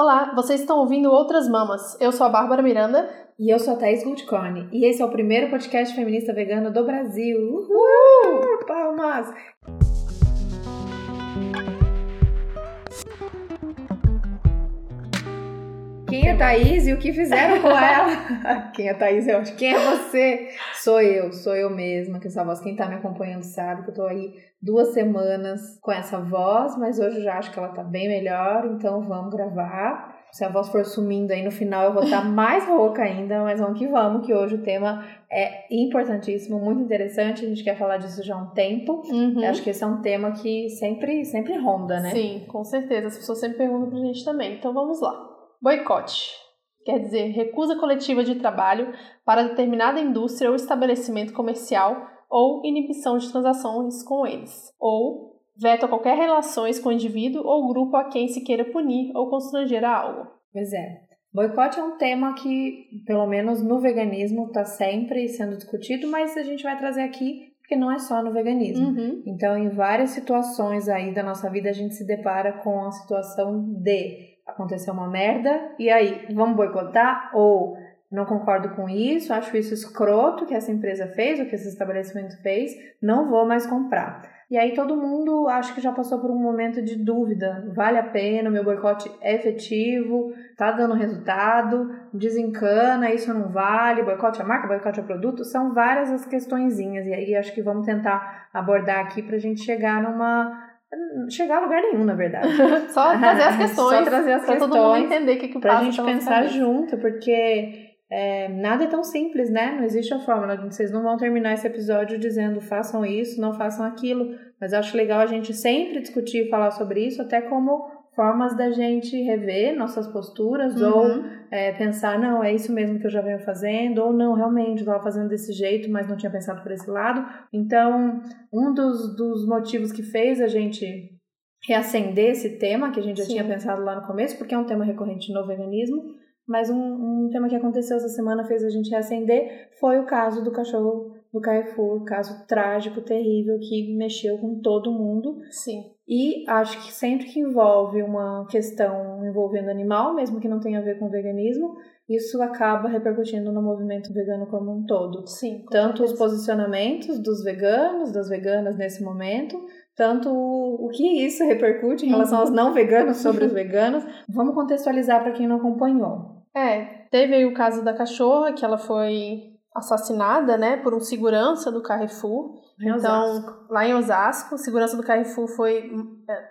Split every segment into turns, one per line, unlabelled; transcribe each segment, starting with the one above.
Olá, vocês estão ouvindo Outras Mamas. Eu sou a Bárbara Miranda.
E eu sou a Thaís Goldcorn. E esse é o primeiro podcast feminista vegano do Brasil. Uhul! Palmas! Quem é Thaís e o que fizeram com ela? Quem é Thaís? Eu acho. Quem é você? Sou eu, sou eu mesma, que essa voz. Quem tá me acompanhando sabe que eu tô aí duas semanas com essa voz, mas hoje eu já acho que ela tá bem melhor, então vamos gravar. Se a voz for sumindo aí no final, eu vou estar tá mais rouca ainda, mas vamos que vamos, que hoje o tema é importantíssimo, muito interessante. A gente quer falar disso já há um tempo. Uhum. Acho que esse é um tema que sempre, sempre ronda, né?
Sim, com certeza. As pessoas sempre perguntam pra gente também. Então vamos lá. Boicote. Quer dizer, recusa coletiva de trabalho para determinada indústria ou estabelecimento comercial ou inibição de transações com eles, ou veto a qualquer relações com o indivíduo ou grupo a quem se queira punir ou constranger a algo.
Pois é. Boicote é um tema que, pelo menos no veganismo, está sempre sendo discutido, mas a gente vai trazer aqui porque não é só no veganismo. Uhum. Então, em várias situações aí da nossa vida, a gente se depara com a situação de acontecer uma merda, e aí, vamos boicotar? Ou não concordo com isso, acho isso escroto que essa empresa fez, o que esse estabelecimento fez, não vou mais comprar. E aí todo mundo acho que já passou por um momento de dúvida, vale a pena, meu boicote é efetivo, tá dando resultado, desencana, isso não vale, boicote a marca, boicote a produto, são várias as questõezinhas e aí acho que vamos tentar abordar aqui pra gente chegar numa chegar a lugar nenhum, na verdade.
Só trazer as questões.
Só trazer as
pra
questões.
todo mundo entender o que, que
Pra gente pensar junto, porque é, nada é tão simples, né? Não existe a fórmula. Vocês não vão terminar esse episódio dizendo façam isso, não façam aquilo. Mas eu acho legal a gente sempre discutir e falar sobre isso, até como formas da gente rever nossas posturas uhum. ou é, pensar, não, é isso mesmo que eu já venho fazendo, ou não, realmente, eu estava fazendo desse jeito, mas não tinha pensado por esse lado. Então, um dos, dos motivos que fez a gente reacender esse tema, que a gente já Sim. tinha pensado lá no começo, porque é um tema recorrente no veganismo, mas um, um tema que aconteceu essa semana fez a gente reacender foi o caso do cachorro do Carrefour, caso trágico, terrível, que mexeu com todo mundo.
Sim.
E acho que sempre que envolve uma questão envolvendo animal, mesmo que não tenha a ver com veganismo, isso acaba repercutindo no movimento vegano como um todo.
Sim.
Tanto certeza. os posicionamentos dos veganos, das veganas nesse momento, tanto o que isso repercute em relação aos uhum. não veganos sobre os veganos. Vamos contextualizar para quem não acompanhou.
É, teve aí o caso da cachorra, que ela foi assassinada, né, por um segurança do Carrefour.
Em então,
lá em Osasco, o segurança do Carrefour foi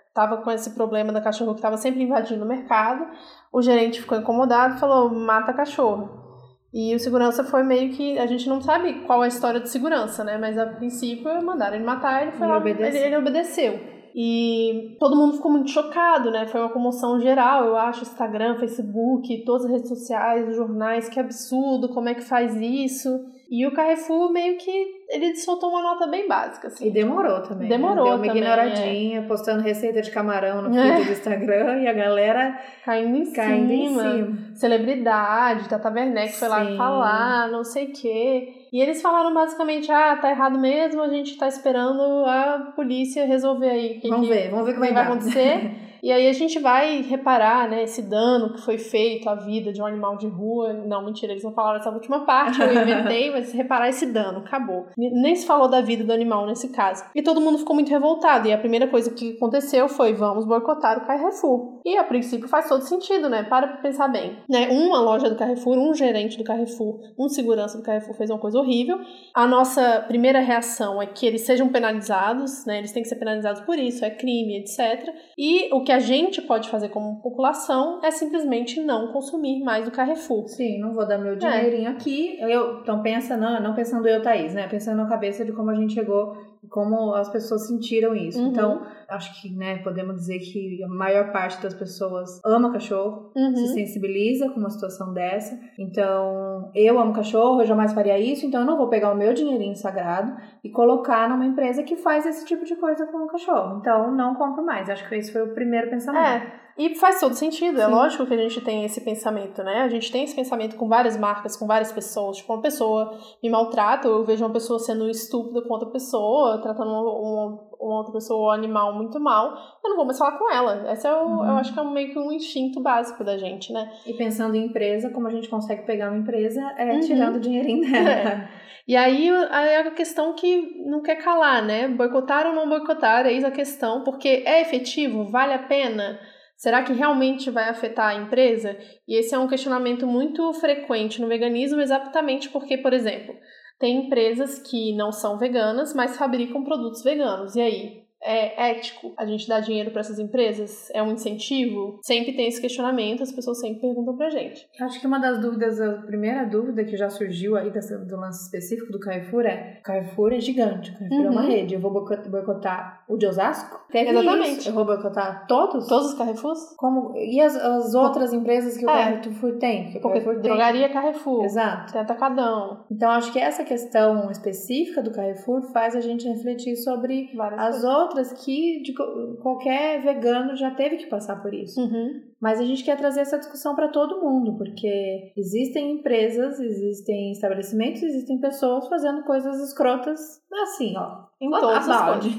estava é, com esse problema da cachorro que estava sempre invadindo o mercado. O gerente ficou incomodado e falou: "Mata a cachorro". E o segurança foi meio que. A gente não sabe qual é a história do segurança, né? Mas a princípio mandaram ele matar, ele foi ele lá. Obedeceu. Ele, ele obedeceu. E todo mundo ficou muito chocado, né? Foi uma comoção geral, eu acho, Instagram, Facebook, todas as redes sociais, jornais, que absurdo, como é que faz isso? E o Carrefour meio que ele soltou uma nota bem básica. Assim,
e demorou também.
Né? Demorou.
Né? Deu uma
também,
ignoradinha,
é.
postando receita de camarão no feed é. do Instagram e a galera
caindo em
caindo
cima.
Em cima.
Celebridade, Tata Werneck foi lá falar, não sei o quê. E eles falaram basicamente: ah, tá errado mesmo, a gente tá esperando a polícia resolver aí.
Que, vamos ver, vamos ver como
vai, vai acontecer. E aí a gente vai reparar, né, esse dano que foi feito à vida de um animal de rua. Não, mentira, eles não falaram essa última parte, eu inventei, mas reparar esse dano, acabou. Nem se falou da vida do animal nesse caso. E todo mundo ficou muito revoltado. E a primeira coisa que aconteceu foi: vamos boicotar o Carrefour. E a princípio faz todo sentido, né? Para pra pensar bem. Né? Uma loja do Carrefour, um gerente do Carrefour, um segurança do Carrefour fez uma coisa horrível. A nossa primeira reação é que eles sejam penalizados, né? Eles têm que ser penalizados por isso, é crime, etc. E o que a gente pode fazer como população é simplesmente não consumir mais do Carrefour.
Sim, não vou dar meu dinheirinho é. aqui. Eu, então pensa, não, não pensando eu, Thaís, né? Pensando na cabeça de como a gente chegou como as pessoas sentiram isso. Uhum. Então, acho que, né, podemos dizer que a maior parte das pessoas ama cachorro, uhum. se sensibiliza com uma situação dessa. Então, eu amo cachorro, eu jamais faria isso, então eu não vou pegar o meu dinheirinho sagrado e colocar numa empresa que faz esse tipo de coisa com o cachorro. Então, não compro mais. Acho que esse foi o primeiro pensamento.
É. E faz todo sentido, é Sim. lógico que a gente tem esse pensamento, né? A gente tem esse pensamento com várias marcas, com várias pessoas. Tipo, uma pessoa me maltrata, eu vejo uma pessoa sendo estúpida com outra pessoa, tratando uma, uma, uma outra pessoa ou animal muito mal, eu não vou mais falar com ela. Esse é o, uhum. eu acho que é meio que um instinto básico da gente, né?
E pensando em empresa, como a gente consegue pegar uma empresa é uhum. tirando o dinheirinho dela. É.
E aí, aí é a questão que não quer calar, né? Boicotar ou não boicotar, eis a questão, porque é efetivo? Vale a pena? Será que realmente vai afetar a empresa? E esse é um questionamento muito frequente no veganismo, exatamente porque, por exemplo, tem empresas que não são veganas, mas fabricam produtos veganos. E aí? É ético a gente dar dinheiro para essas empresas? É um incentivo? Sempre tem esse questionamento, as pessoas sempre perguntam pra gente.
Acho que uma das dúvidas, a primeira dúvida que já surgiu aí dessa, do lance específico do Carrefour é: Carrefour é gigante, Carrefour uhum. é uma uhum. rede. Eu vou boicotar o de Osasco?
Teve Exatamente.
Isso. Eu vou boicotar todos?
Todos os Carrefours?
Como, e as, as outras empresas que o é. Carrefour tem?
Que o Porque Carrefour drogaria Carrefour.
Exato.
Tem atacadão.
Então acho que essa questão específica do Carrefour faz a gente refletir sobre Várias as coisas. outras outras que de, qualquer vegano já teve que passar por isso.
Uhum.
Mas a gente quer trazer essa discussão para todo mundo, porque existem empresas, existem estabelecimentos, existem pessoas fazendo coisas escrotas assim, ó,
em todos balde.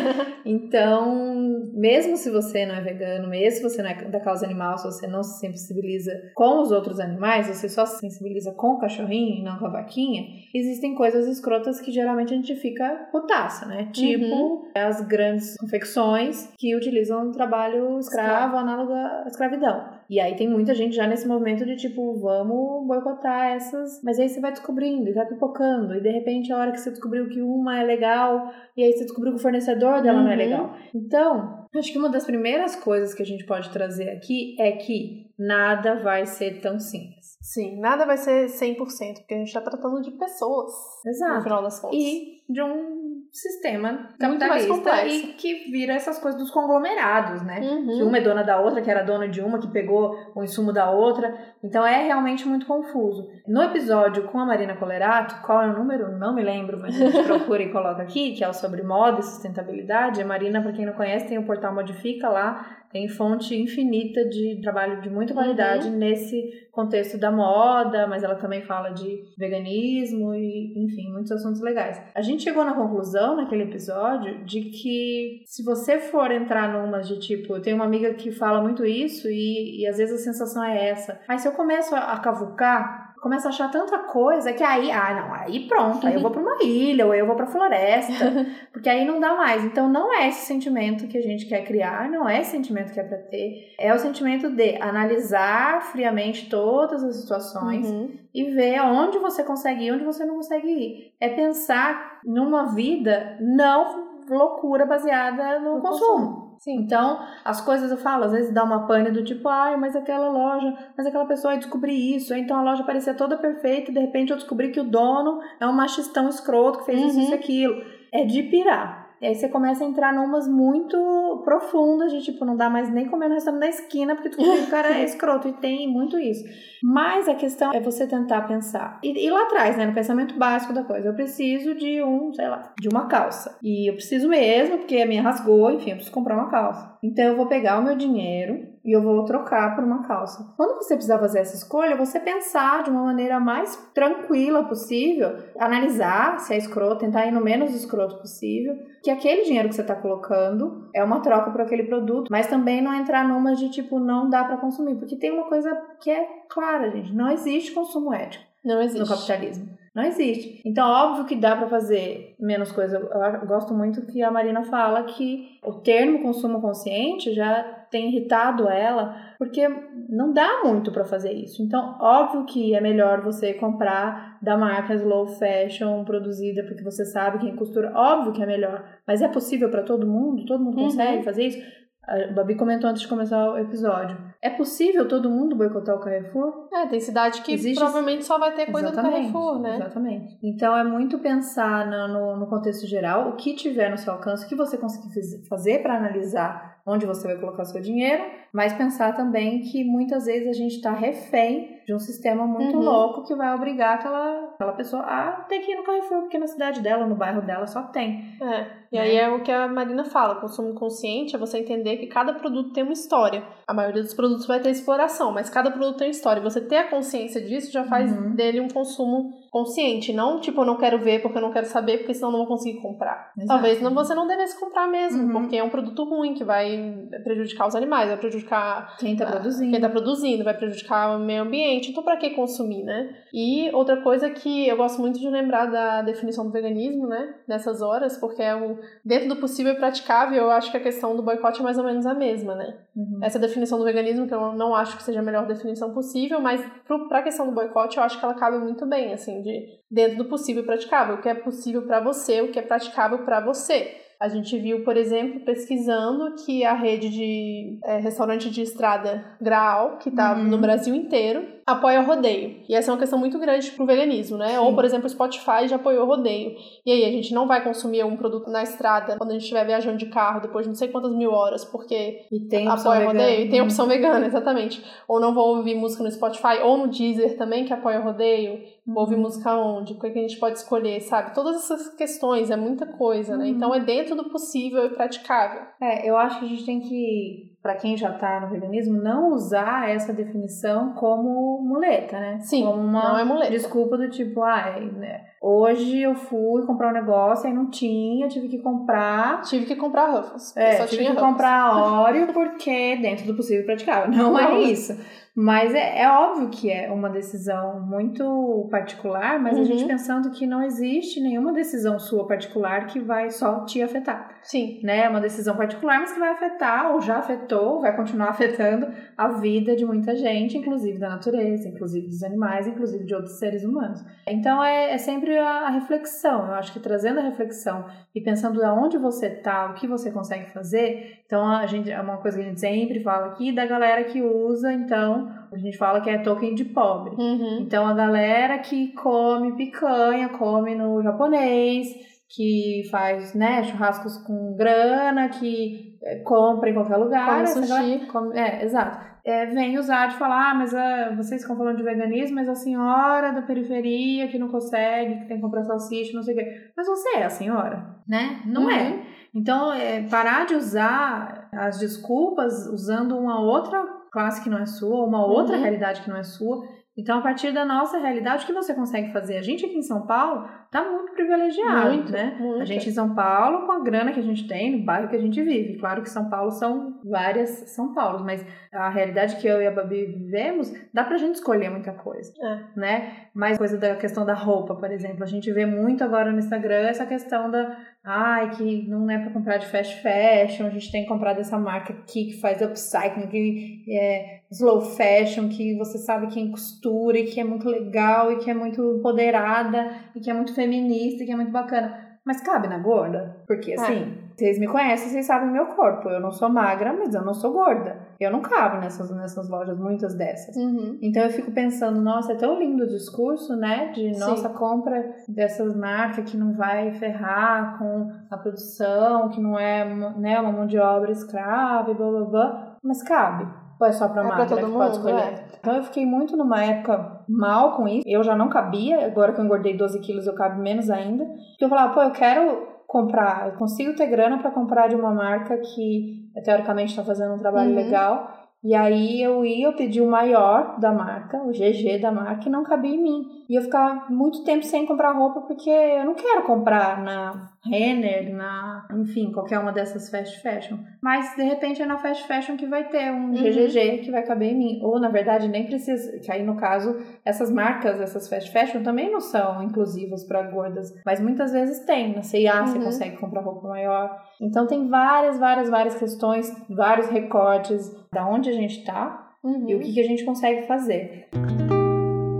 então, mesmo se você não é vegano, mesmo se você não é da causa animal, se você não se sensibiliza com os outros animais, você só se sensibiliza com o cachorrinho e não com a vaquinha, existem coisas escrotas que geralmente a gente fica putaça, né? Tipo uhum. as grandes confecções que utilizam trabalho escravo, análogo à escravidão. E aí tem muita gente já nesse momento de tipo, vamos boicotar essas. Mas aí você vai descobrindo e vai pipocando. E de repente, a hora que você descobriu que uma é legal, e aí você descobriu que o fornecedor dela uhum. não é uhum. legal. Então, acho que uma das primeiras coisas que a gente pode trazer aqui é que nada vai ser tão simples.
Sim, nada vai ser 100%, porque a gente está tratando de pessoas.
Exato.
No final das contas.
E de um sistema capitalista e que vira essas coisas dos conglomerados, né?
Uhum.
Que uma é dona da outra, que era dona de uma, que pegou o insumo da outra. Então é realmente muito confuso. No episódio com a Marina Colerato, qual é o número? Não me lembro, mas a gente procura e coloca aqui, que é o sobre moda e sustentabilidade. A Marina, para quem não conhece, tem o portal Modifica lá tem fonte infinita de trabalho de muita qualidade uhum. nesse contexto da moda, mas ela também fala de veganismo e, enfim, muitos assuntos legais. A gente chegou na conclusão naquele episódio de que se você for entrar numas de tipo, eu tenho uma amiga que fala muito isso e, e às vezes a sensação é essa, se eu começo a, a cavucar começa a achar tanta coisa que aí, ah, não, aí pronto, aí eu vou para uma ilha ou eu vou para floresta, porque aí não dá mais. Então não é esse sentimento que a gente quer criar, não é esse sentimento que é para ter, é o sentimento de analisar friamente todas as situações uhum. e ver onde você consegue ir, onde você não consegue ir. É pensar numa vida não loucura baseada no, no consumo. consumo.
Sim.
Então, as coisas eu falo, às vezes dá uma pane do tipo, ai, mas aquela loja, mas aquela pessoa ia descobrir isso. Então a loja parecia toda perfeita e de repente eu descobri que o dono é um machistão escroto que fez uhum. isso, isso e aquilo. É de pirar. E aí você começa a entrar numas muito profundas de tipo, não dá mais nem comer no restaurante da esquina porque tu o cara é escroto. E tem muito isso. Mas a questão é você tentar pensar. E, e, lá atrás, né, no pensamento básico da coisa, eu preciso de um, sei lá, de uma calça. E eu preciso mesmo, porque a minha rasgou, enfim, eu preciso comprar uma calça. Então eu vou pegar o meu dinheiro e eu vou trocar por uma calça. Quando você precisar fazer essa escolha, você pensar de uma maneira mais tranquila possível, analisar se é escroto, tentar ir no menos escroto possível, que aquele dinheiro que você está colocando é uma troca por aquele produto, mas também não entrar numa de tipo não dá para consumir, porque tem uma coisa que é clara, gente, não existe consumo ético.
Não existe.
No capitalismo. Não existe. Então, óbvio que dá para fazer menos coisa. Eu gosto muito que a Marina fala que o termo consumo consciente já tem irritado ela, porque não dá muito para fazer isso. Então, óbvio que é melhor você comprar da marca slow fashion produzida porque você sabe quem costura. Óbvio que é melhor, mas é possível para todo mundo? Todo mundo consegue uhum. fazer isso? A Babi comentou antes de começar o episódio. É possível todo mundo boicotar o Carrefour?
É, tem cidade que Existe... provavelmente só vai ter coisa exatamente, do Carrefour, né?
Exatamente. Então é muito pensar no, no, no, contexto geral, o que tiver no seu alcance, o que você conseguir fazer para analisar onde você vai colocar seu dinheiro, mas pensar também que muitas vezes a gente está refém de um sistema muito uhum. louco que vai obrigar aquela, aquela pessoa a ter que ir no Carrefour, porque na cidade dela, no bairro dela, só tem.
É. E aí é o que a Marina fala, consumo consciente é você entender que cada produto tem uma história. A maioria dos produtos vai ter exploração, mas cada produto tem história. Você ter a consciência disso já faz uhum. dele um consumo consciente, não tipo eu não quero ver porque eu não quero saber, porque senão não vou conseguir comprar. Exato. Talvez não, você não devesse comprar mesmo, uhum. porque é um produto ruim que vai prejudicar os animais, vai prejudicar
quem está produzindo,
quem tá produzindo, vai prejudicar o meio ambiente. Então para que consumir, né? E outra coisa que eu gosto muito de lembrar da definição do veganismo, né, nessas horas, porque é o dentro do possível e praticável, eu acho que a questão do boicote é mais ou menos a mesma, né? Uhum. Essa definição do veganismo, que eu não acho que seja a melhor definição possível, mas para a questão do boicote, eu acho que ela cabe muito bem, assim, de dentro do possível e praticável, o que é possível para você, o que é praticável para você. A gente viu, por exemplo, pesquisando que a rede de é, restaurante de estrada Graal, que está uhum. no Brasil inteiro, apoia o rodeio. E essa é uma questão muito grande pro veganismo, né? Sim. Ou, por exemplo, o Spotify já apoiou o rodeio. E aí, a gente não vai consumir um produto na estrada quando a gente estiver viajando de carro depois de não sei quantas mil horas, porque apoia o rodeio. E tem opção vegana, exatamente. Ou não vou ouvir música no Spotify, ou no Deezer também, que apoia o rodeio. Vou ouvir música onde? O que a gente pode escolher, sabe? Todas essas questões, é muita coisa, né? Uhum. Então, é dentro do possível e praticável.
É, eu acho que a gente tem que para quem já está no veganismo, não usar essa definição como muleta, né?
Sim,
como uma
não é muleta.
desculpa do tipo, ai, ah, né? Hoje eu fui comprar um negócio, aí não tinha, tive que comprar.
Tive que comprar Ruffles.
É, tive que Ruffles. comprar óleo porque dentro do possível praticável. Não, não é isso. Mas é, é, óbvio que é uma decisão muito particular, mas uhum. a gente uhum. pensando que não existe nenhuma decisão sua particular que vai só te afetar.
Sim.
Né? É uma decisão particular, mas que vai afetar, ou já afetou, vai continuar afetando a vida de muita gente, inclusive da natureza, inclusive dos animais, inclusive de outros seres humanos. Então é, é sempre a, a, reflexão. Eu acho que trazendo a reflexão e pensando aonde você tá, o que você consegue fazer, então a gente é uma coisa que a gente sempre fala aqui da galera que usa, então a gente fala que é token de pobre.
Uhum.
Então a galera que come picanha, come no japonês, que faz né, churrascos com grana, que é, compra em qualquer lugar.
Come sushi.
come, é, exato. É, vem usar de falar, ah, mas a, vocês estão falando de veganismo, mas a senhora da periferia que não consegue, que tem que comprar salsicha, não sei o quê. Mas você é a senhora, né? Não uhum. é. Então, é, parar de usar as desculpas usando uma outra classe que não é sua, uma outra uhum. realidade que não é sua. Então, a partir da nossa realidade, o que você consegue fazer? A gente aqui em São Paulo tá muito privilegiado,
muito,
né?
Muito.
A gente em São Paulo, com a grana que a gente tem, no bairro que a gente vive. Claro que São Paulo são várias São Paulos, mas a realidade que eu e a Babi vivemos, dá pra gente escolher muita coisa,
é.
né? Mais coisa da questão da roupa, por exemplo. A gente vê muito agora no Instagram essa questão da ai, que não é para comprar de fast fashion, a gente tem que comprar dessa marca aqui que faz upcycling, que é slow fashion, que você sabe quem costura e que é muito legal e que é muito empoderada e que é muito feminista que é muito bacana. Mas cabe na gorda? Porque assim, é. vocês me conhecem, vocês sabem meu corpo. Eu não sou magra, mas eu não sou gorda. Eu não cabo nessas, nessas lojas, muitas dessas.
Uhum.
Então eu fico pensando, nossa, é tão lindo o discurso, né? De Sim. nossa compra dessas marcas que não vai ferrar com a produção, que não é né, uma mão de obra escrava e blá blá blá. Mas cabe. Ou é só pra é magra
pra todo
que
mundo,
pode escolher? É. Então eu fiquei muito numa época mal com isso. Eu já não cabia, agora que eu engordei 12 quilos eu cabe menos ainda. Eu falava, pô, eu quero comprar, eu consigo ter grana para comprar de uma marca que teoricamente está fazendo um trabalho uhum. legal. E aí eu ia, eu pedi o maior da marca, o GG da marca, e não cabia em mim. E eu ficava muito tempo sem comprar roupa porque eu não quero comprar na Renner, na, enfim, qualquer uma dessas fast fashion. Mas de repente é na fast fashion que vai ter um uhum. GGG que vai caber em mim. Ou na verdade nem precisa, que aí no caso essas marcas, essas fast fashion também não são inclusivas para gordas, mas muitas vezes tem. Na C&A uhum. você consegue comprar roupa maior. Então tem várias, várias, várias questões, vários recortes da onde a gente tá uhum. e o que, que a gente consegue fazer.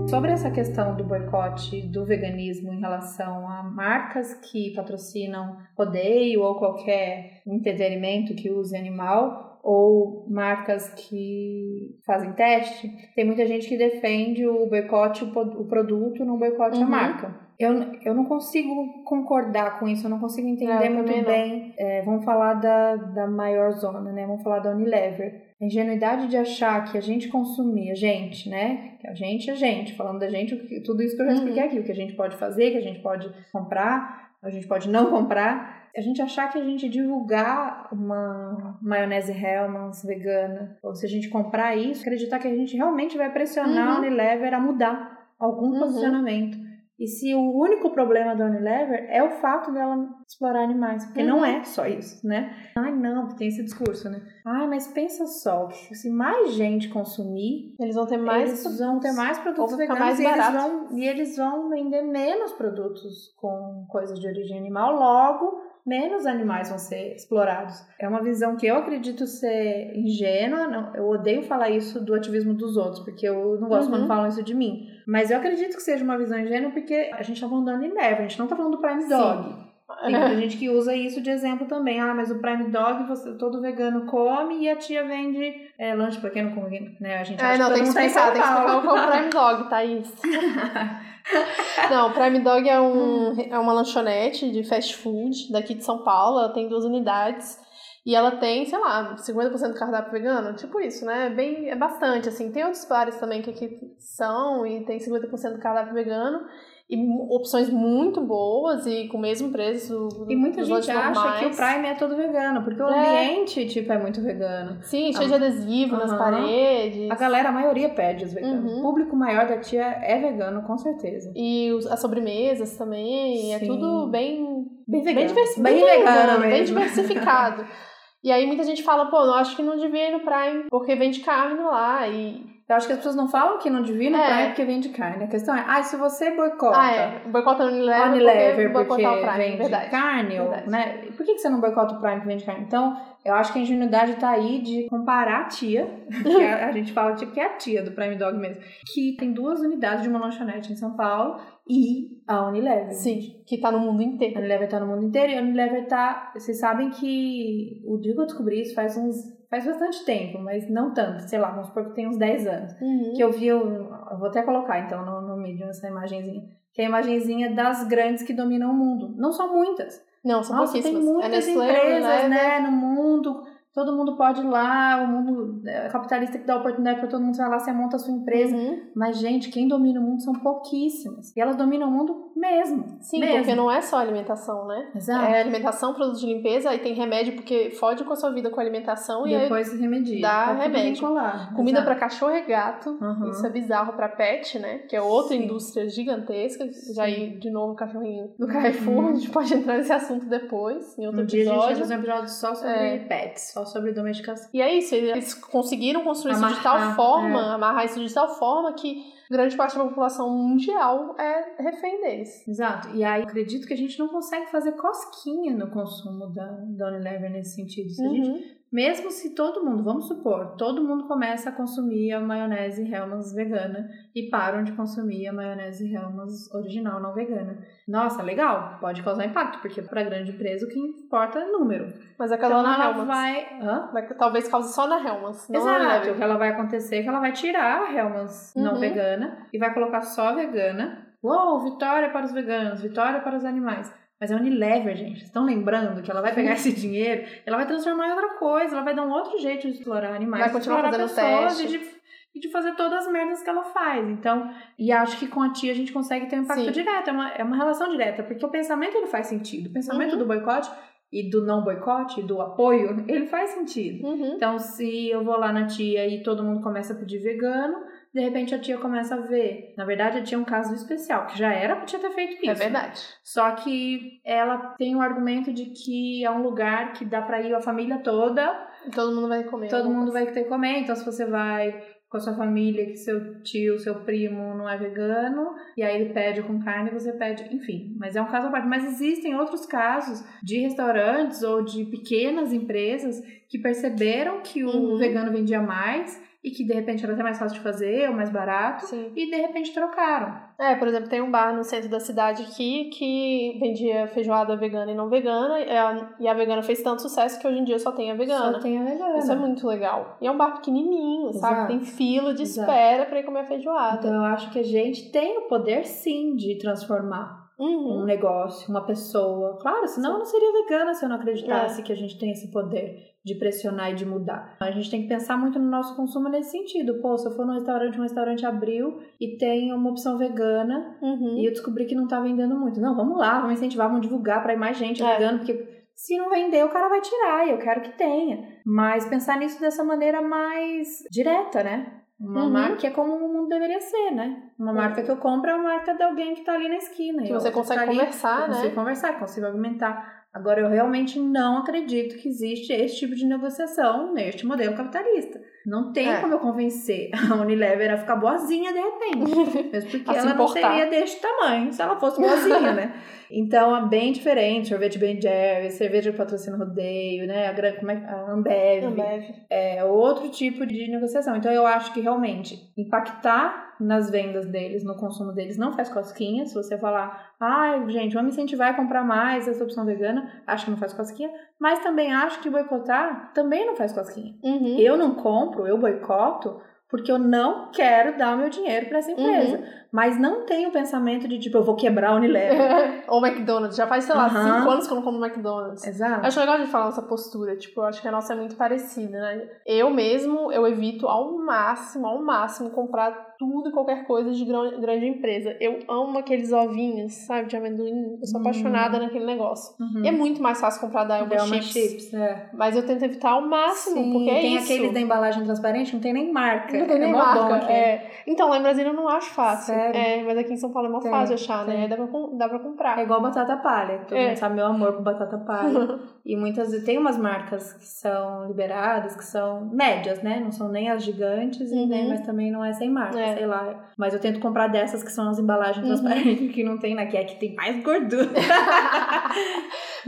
Sobre essa questão do boicote do veganismo em relação a marcas que patrocinam rodeio ou qualquer entretenimento que use animal, ou marcas que fazem teste, tem muita gente que defende o boicote o produto, não boicote uhum. a marca. Eu, eu não consigo concordar com isso, eu não consigo entender é, muito bem. É, vamos falar da, da maior zona, né? Vamos falar da Unilever. A ingenuidade de achar que a gente consumir, a gente, né? Que a gente é gente, falando da gente, tudo isso que eu já expliquei uhum. aqui, o que a gente pode fazer, que a gente pode comprar, a gente pode não comprar. A gente achar que a gente divulgar uma maionese Hellmann's vegana, ou se a gente comprar isso, acreditar que a gente realmente vai pressionar uhum. a Unilever a mudar algum uhum. posicionamento. E se o único problema da Unilever é o fato dela explorar animais, porque uhum. não é só isso, né? Ai, não, tem esse discurso, né? Ai, mas pensa só, se mais gente consumir,
eles vão ter mais,
eles vão ter mais produtos veganos mais e, eles vão, e eles vão vender menos produtos com coisas de origem animal, logo menos animais vão ser explorados. É uma visão que eu acredito ser ingênua, não, eu odeio falar isso do ativismo dos outros, porque eu não gosto uhum. quando falam isso de mim. Mas eu acredito que seja uma visão ingênua porque a gente tá falando da Unilever, a gente não tá falando do Prime Dog. Sim. Tem muita gente que usa isso de exemplo também. Ah, mas o Prime Dog você, todo vegano come e a tia vende é, lanche pra quem não come, né? A gente
é, não, tem que explicar, tem que explicar o é o Prime Dog, Thaís. não, o Prime Dog é, um, é uma lanchonete de fast food daqui de São Paulo. Ela tem duas unidades. E ela tem, sei lá, 50% do cardápio vegano, tipo isso, né? Bem, é bastante, assim. Tem outros bares também que aqui são e tem 50% do cardápio vegano e opções muito boas e com o mesmo preço.
E muita gente acha normais. que o Prime é todo vegano, porque o é. ambiente, tipo, é muito vegano.
Sim, cheio ah. de adesivo uhum. nas paredes.
A galera, a maioria pede os veganos. Uhum. O público maior da tia é vegano, com certeza.
E os, as sobremesas também, é Sim. é tudo bem...
Bem vegano. Bem,
diversi bem, bem vegano, bem diversificado. e aí muita gente fala, pô, eu acho que não devia ir no Prime, porque vende carne lá e
eu acho que as pessoas não falam que não divino é. Prime porque vende carne. A questão é, ah, se você boicota. Ah,
é. Boicota Unilever,
Unilever porque, porque o Prime, vende verdade. carne, verdade. Ou, né? Por que você não boicota o Prime que vende carne? Então, eu acho que a ingenuidade tá aí de comparar a tia, que a, a gente fala tipo que é a tia do Prime Dog mesmo, que tem duas unidades de uma lanchonete em São Paulo e a Unilever.
Sim, que tá no mundo inteiro.
A Unilever tá no mundo inteiro e a Unilever tá. Vocês sabem que o dia que eu descobri isso faz uns faz bastante tempo, mas não tanto, sei lá, vamos supor que tem uns 10 anos. Uhum. Que eu vi, eu, eu, vou até colocar então no, no Medium essa imagenzinha, que é a imagenzinha das grandes que dominam o mundo. Não são muitas.
Não, são
Nossa,
pouquíssimas.
tem muitas é empresas, né, no mundo todo mundo pode ir lá, o mundo é, capitalista que dá oportunidade para todo mundo, você vai lá, você monta a sua empresa. Uhum. Mas, gente, quem domina o mundo são pouquíssimas. E elas dominam o mundo mesmo.
Sim,
mesmo.
porque não é só alimentação, né?
Exato.
É alimentação, produtos de limpeza, aí tem remédio, porque fode com a sua vida com a alimentação
e
depois
remedia.
Dá tá remédio. Comida para cachorro e gato. Uhum. Isso é bizarro para pet, né? Que é outra Sim. indústria gigantesca. Já aí, de novo, o cachorrinho do Carrefour. Uhum. A gente pode entrar nesse assunto depois, em outro
um
episódio.
Dia a gente vai fazer um episódio só sobre é. pets, só sobre domesticação.
E é isso, eles conseguiram construir amarrar, isso de tal forma, é. amarrar isso de tal forma que grande parte da população mundial é refém deles.
Exato. E aí acredito que a gente não consegue fazer cosquinha no consumo da, da Unilever nesse sentido. Se uhum. a gente mesmo se todo mundo, vamos supor, todo mundo começa a consumir a maionese Hellmann's vegana e param de consumir a maionese Hellmann's original não vegana. Nossa, legal, pode causar impacto, porque para grande empresa o que importa é número.
Mas aquela
então,
na
ela vai, Hã?
vai, talvez cause só na Hellmann's,
não Exato, o que ela vai acontecer é que ela vai tirar a Hellmann's uhum. não vegana e vai colocar só vegana. Uou, vitória para os veganos, vitória para os animais. Mas é Unilever, gente. Estão lembrando que ela vai pegar esse dinheiro, ela vai transformar em outra coisa, ela vai dar um outro jeito de explorar animais.
Vai continuar fazendo teste.
E de, e de fazer todas as merdas que ela faz. Então, e acho que com a tia a gente consegue ter um impacto Sim. direto. É uma, é uma relação direta, porque o pensamento ele faz sentido. O pensamento uhum. do boicote e do não boicote, do apoio, ele faz sentido. Uhum. Então, se eu vou lá na tia e todo mundo começa a pedir vegano, de repente a tia começa a ver. Na verdade, a tia é um caso especial, que já era pra tia ter feito isso.
É verdade.
Só que ela tem o argumento de que é um lugar que dá pra ir a família toda.
E todo mundo vai comer.
Todo mundo vai ter que comer. Então, se você vai com a sua família, que seu tio, seu primo não é vegano, e aí ele pede com carne, você pede, enfim. Mas é um caso à parte. Mas existem outros casos de restaurantes ou de pequenas empresas que perceberam que o uhum. vegano vendia mais e que de repente era até mais fácil de fazer ou mais barato
Sim.
e de repente trocaram.
É, por exemplo, tem um bar no centro da cidade aqui que vendia feijoada vegana e não vegana e a, e a vegana fez tanto sucesso que hoje em dia só tem a vegana.
Só tem a vegana.
Isso é muito legal. E é um bar pequenininho, sabe?
Exato.
Tem fila de
Exato.
espera pra ir comer feijoada.
Então eu acho que a gente tem o poder sim de transformar
Uhum.
um negócio, uma pessoa. Claro, senão eu não seria vegana se eu não acreditasse que a gente tem esse poder de pressionar e de mudar. A gente tem que pensar muito no nosso consumo nesse sentido. Pô, se eu for num restaurante, um restaurante abriu e tem uma opção vegana
Uhum.
e eu descobri que não tá vendendo muito. Não, vamos lá, vamos incentivar, vamos divulgar para ir mais gente
É.
vegana, porque se não vender, o cara vai tirar e eu quero que tenha. Mas pensar nisso dessa maneira mais direta, né? Uma
Uhum.
marca que é como o mundo deveria ser, né? Uma marca que eu compro é uma marca de alguém que tá ali na esquina.
Que
e
você
outra
consegue
tá ali,
conversar,
eu
né?
consigo conversar, consigo argumentar. Agora, eu realmente não acredito que existe esse tipo de negociação neste modelo capitalista. Não tem
É.
como eu convencer a Unilever a ficar boazinha de repente. Mesmo porque ela não seria deste tamanho se ela fosse boazinha, né? Então é bem diferente. Sorvete Ben Jerry, cerveja patrocina rodeio, né? A, gran- como é, a Ambev.
Ambev.
É outro tipo de negociação. Então eu acho que realmente impactar nas vendas deles, no consumo deles, não faz cosquinha. Se você falar, ai, gente, vamos incentivar a comprar mais essa opção vegana, acho que não faz cosquinha. Mas também acho que boicotar também não faz cosquinha.
Uhum.
Eu não compro, eu boicoto, porque eu não quero dar o meu dinheiro para essa empresa.
Uhum.
Mas não tenho o pensamento de, tipo, eu vou quebrar a Unilever.
Ou McDonald's. Já faz, sei lá,
Aham.
cinco anos que eu não como McDonald's.
Exato.
Acho legal de falar nossa postura, tipo, eu acho que a nossa é muito parecida, né? Eu mesmo, eu evito ao máximo, ao máximo, comprar tudo e qualquer coisa de gran- grande empresa. Eu amo aqueles ovinhos, sabe, de amendoim. Eu sou apaixonada naquele negócio.
Uhum.
É muito mais fácil comprar da Elma
Delma
Chips.
Chips, é.
Mas eu tento evitar ao máximo,
Sim,
porque é
tem
isso.
aqueles da embalagem transparente, não tem nem marca.
Não tem
é
nem marca. é. Então, lá em Brasília eu não acho fácil.
Sério?
É, mas aqui em São Paulo é mó
Tem,
fácil achar, né?
tem.
Aí Dá pra, dá pra comprar.
É igual batata palha. Todo
É.
mundo sabe meu amor por batata palha. e muitas vezes tem umas marcas que são liberadas, que são médias, né? Não são nem as gigantes,
Uhum.
nem, mas também não é sem marca,
É.
sei lá. Mas eu tento comprar dessas que são as embalagens
Uhum.
transparentes, que não tem na que é que tem mais gordura.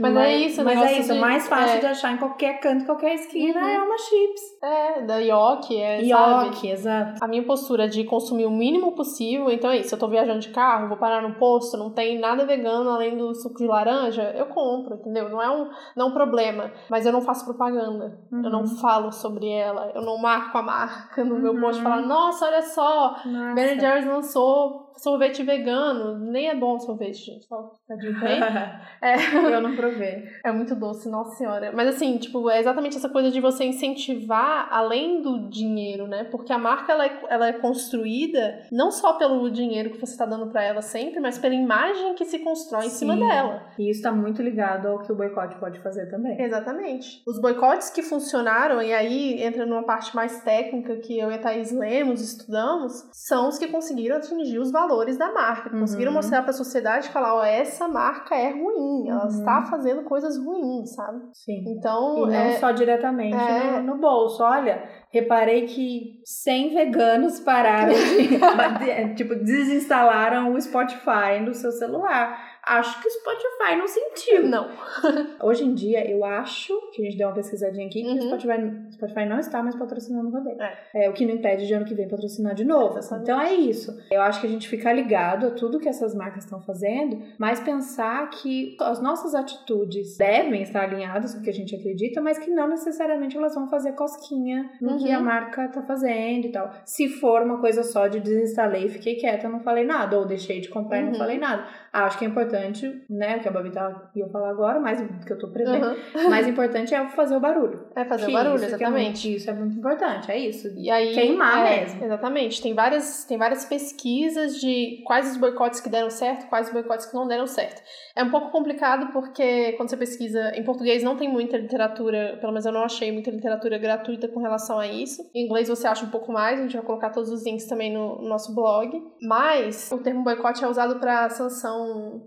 Mas é isso,
Mas é isso,
de-
mais fácil
é.
de achar em qualquer canto, qualquer esquina
Uhum.
é uma chips.
É, da Yoki, é?
Ioki, exato.
A minha postura de consumir o mínimo possível, então é isso. Eu tô viajando de carro, vou parar no posto, não tem nada vegano além do suco de laranja, eu compro, entendeu? Não é um, não é um problema. Mas eu não faço propaganda. Eu não
Uhum.
falo sobre ela. Eu não marco a marca no meu
Uhum.
post falando, nossa, olha só,
Nossa.
Ben Jerry's lançou sorvete vegano. Nem é bom sorvete, gente. Só de bem. É.
Eu não provei.
É muito doce, nossa senhora. Mas assim, tipo, é exatamente essa coisa de você incentivar além do dinheiro, né? Porque a marca ela é, ela é construída não só pelo dinheiro que você tá dando pra ela sempre, mas pela imagem que se constrói em cima
Sim.
dela.
E isso está muito ligado ao que o boicote pode fazer também.
Exatamente. Os boicotes que funcionaram, e aí entra numa parte mais técnica que eu e a Thaís lemos, estudamos, são os que conseguiram atingir os valores da marca.
Uhum.
Conseguiram mostrar pra sociedade e falar, ó, essa marca é ruim, ela
Uhum.
está fazendo coisas ruins, sabe?
Sim.
Então,
E não
é,
só diretamente
é.
no, no bolso. Olha, reparei que 100 veganos pararam de, tipo, desinstalaram o Spotify do seu celular. Acho que o Spotify não sentiu.
não.
Hoje em dia, eu acho que a gente deu uma pesquisadinha aqui que o
Uhum.
Spotify, Spotify não está mais patrocinando o rodeio.
É.
É, o que não impede de ano que vem patrocinar de novo.
Exatamente.
Então é isso. Eu acho que a gente fica ligado a tudo que essas marcas estão fazendo, mas pensar que as nossas atitudes devem estar alinhadas com o que a gente acredita, mas que não necessariamente elas vão fazer cosquinha no que
Uhum.
a marca tá fazendo e tal. Se for uma coisa só de desinstalei e fiquei quieta, não falei nada, ou deixei de comprar e
Uhum.
não falei nada. Acho que é importante, né, o que a Babi tá, ia falar agora, mais do que eu tô prevendo,
Uhum.
mais importante é fazer o barulho.
É fazer o
Que
barulho,
isso é
exatamente.
muito- isso é muito importante, é isso.
E aí,
Queimar
é,
mesmo.
Exatamente. Tem várias, tem várias pesquisas de quais os boicotes que deram certo, quais os boicotes que não deram certo. É um pouco complicado porque quando você pesquisa em português não tem muita literatura, pelo menos eu não achei muita literatura gratuita com relação a isso. Em inglês você acha um pouco mais, a gente vai colocar todos os links também no, no nosso blog. Mas o termo boicote é usado para sanção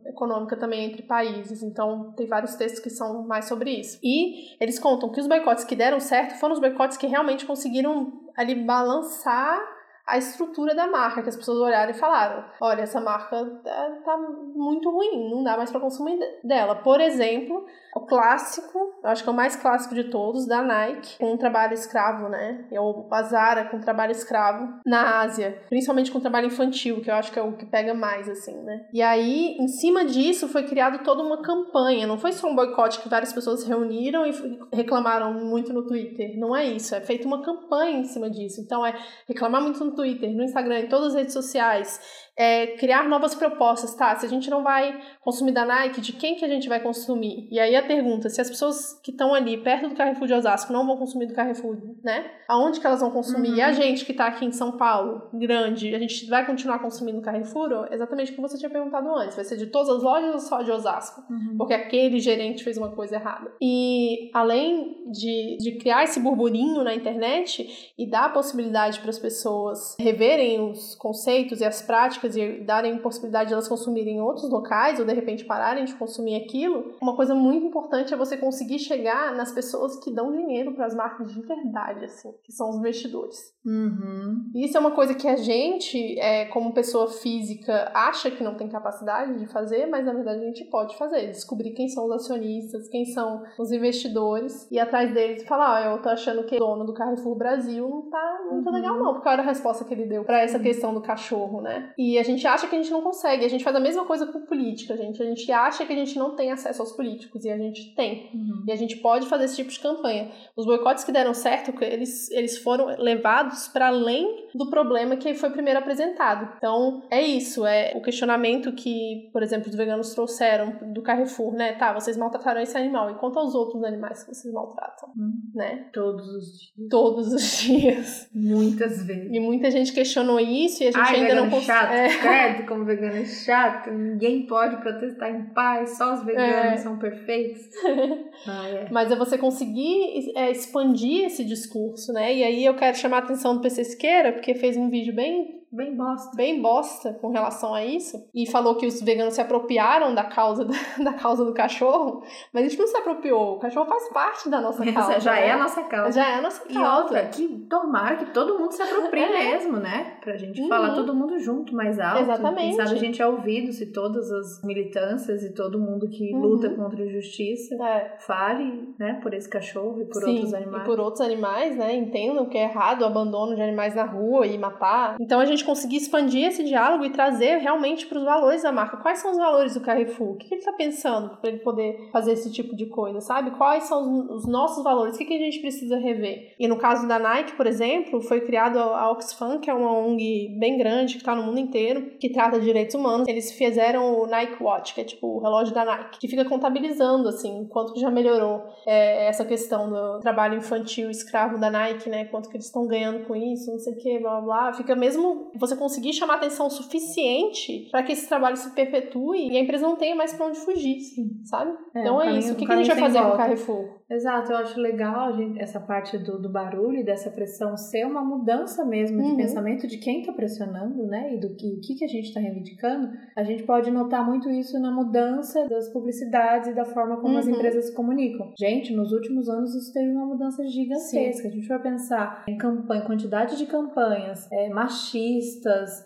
econômica também entre países, então tem vários textos que são mais sobre isso. E eles contam que os boicotes que deram certo foram os boicotes que realmente conseguiram ali balançar a estrutura da marca, que as pessoas olharam e falaram: olha, essa marca tá, tá muito ruim, não dá mais para consumir dela. Por exemplo, o clássico, eu acho que é o mais clássico de todos, da Nike, com trabalho escravo, né? É o Zara com trabalho escravo na Ásia, principalmente com trabalho infantil, que eu acho que é o que pega mais, assim, né? E aí, em cima disso, foi criado toda uma campanha, não foi só um boicote que várias pessoas se reuniram e reclamaram muito no Twitter, não é isso, é feita uma campanha em cima disso. Então, é reclamar muito no Twitter, no Instagram, em todas as redes sociais, é, criar novas propostas, tá? Se a gente não vai consumir da Nike, de quem que a gente vai consumir? E aí a pergunta, se as pessoas que estão ali perto do Carrefour de Osasco não vão consumir do Carrefour, né? Aonde que elas vão consumir? Uhum. E a uhum. gente que tá aqui em São Paulo, grande, a gente vai continuar consumindo Carrefour? Exatamente o que você tinha perguntado antes. Vai ser de todas as lojas ou só de Osasco? Uhum. Porque aquele gerente fez uma coisa errada. E além de, de criar esse burburinho na internet e dar a possibilidade para as pessoas reverem os conceitos e as práticas marcas e darem possibilidade de elas consumirem em outros locais ou de repente pararem de consumir aquilo, uma coisa muito importante é você conseguir chegar nas pessoas que dão dinheiro para as marcas de verdade, assim, que são os investidores.
Uhum.
Isso é uma coisa que a gente, é, como pessoa física, acha que não tem capacidade de fazer, mas na verdade a gente pode fazer. Descobrir quem são os acionistas, quem são os investidores, e atrás deles falar: oh, eu tô achando que o dono do Carrefour Brasil não tá muito uhum. legal, não, porque olha a resposta que ele deu para essa questão do cachorro, né? E e a gente acha que a gente não consegue. A gente faz a mesma coisa com política, gente. A gente acha que a gente não tem acesso aos políticos e a gente tem. Uhum. E a gente pode fazer esse tipo de campanha. Os boicotes que deram certo, eles, eles foram levados para além do problema que foi primeiro apresentado. Então, é isso. É o questionamento que, por exemplo, os veganos trouxeram do Carrefour, né? Tá, vocês maltrataram esse animal. E quanto aos outros animais que vocês maltratam? Uhum. Né?
Todos os dias.
Todos os dias.
Muitas vezes.
E muita gente questionou isso e a gente Ai, ainda não
consegue. É. Credo, como vegano é chato. Ninguém pode protestar em paz, só os veganos é. são perfeitos.
ah, é. Mas é você conseguir é, expandir esse discurso, né? E aí eu quero chamar a atenção do PC Siqueira, porque fez um vídeo bem
bem bosta.
Bem bosta com relação a isso. E falou que os veganos se apropriaram da causa, da, causa do cachorro. Mas a gente não se apropriou. O cachorro faz parte da nossa causa.
já
né?
é a nossa causa.
Já é a nossa causa.
E outra, que tomara que todo mundo se aproprie é. mesmo, né? Pra gente uhum. falar todo mundo junto, mais alto.
Exatamente.
Sabe a gente é ouvido se todas as militâncias e todo mundo que uhum. luta contra a injustiça é. fale, né? Por esse cachorro e por Sim, outros animais.
E por outros animais, né? Entendam que é errado o abandono de animais na rua e matar. Então a gente conseguir expandir esse diálogo e trazer realmente para os valores da marca. Quais são os valores do Carrefour? O que ele está pensando para ele poder fazer esse tipo de coisa, sabe? Quais são os, os nossos valores? O que, a gente precisa rever? E no caso da Nike, por exemplo, foi criado a Oxfam, que é uma ONG bem grande que está no mundo inteiro, que trata de direitos humanos. Eles fizeram o Nike Watch, que é tipo o relógio da Nike, que fica contabilizando assim quanto que já melhorou é, essa questão do trabalho infantil escravo da Nike, né? Quanto que eles estão ganhando com isso, não sei o que, blá blá. Fica mesmo você conseguir chamar atenção suficiente para que esse trabalho se perpetue e a empresa não tenha mais para onde fugir, sabe? É, então é caminho, isso. O que, que a gente vai fazer volta. com o Carrefour?
Exato, eu acho legal gente, essa parte do, do barulho e dessa pressão ser uma mudança mesmo de uhum. pensamento de quem está pressionando, né? E do que, que, que a gente está reivindicando. A gente pode notar muito isso na mudança das publicidades e da forma como uhum. as empresas se comunicam. Gente, nos últimos anos isso teve uma mudança gigantesca. Sim. A gente vai pensar em campanha, quantidade de campanhas é, machistas,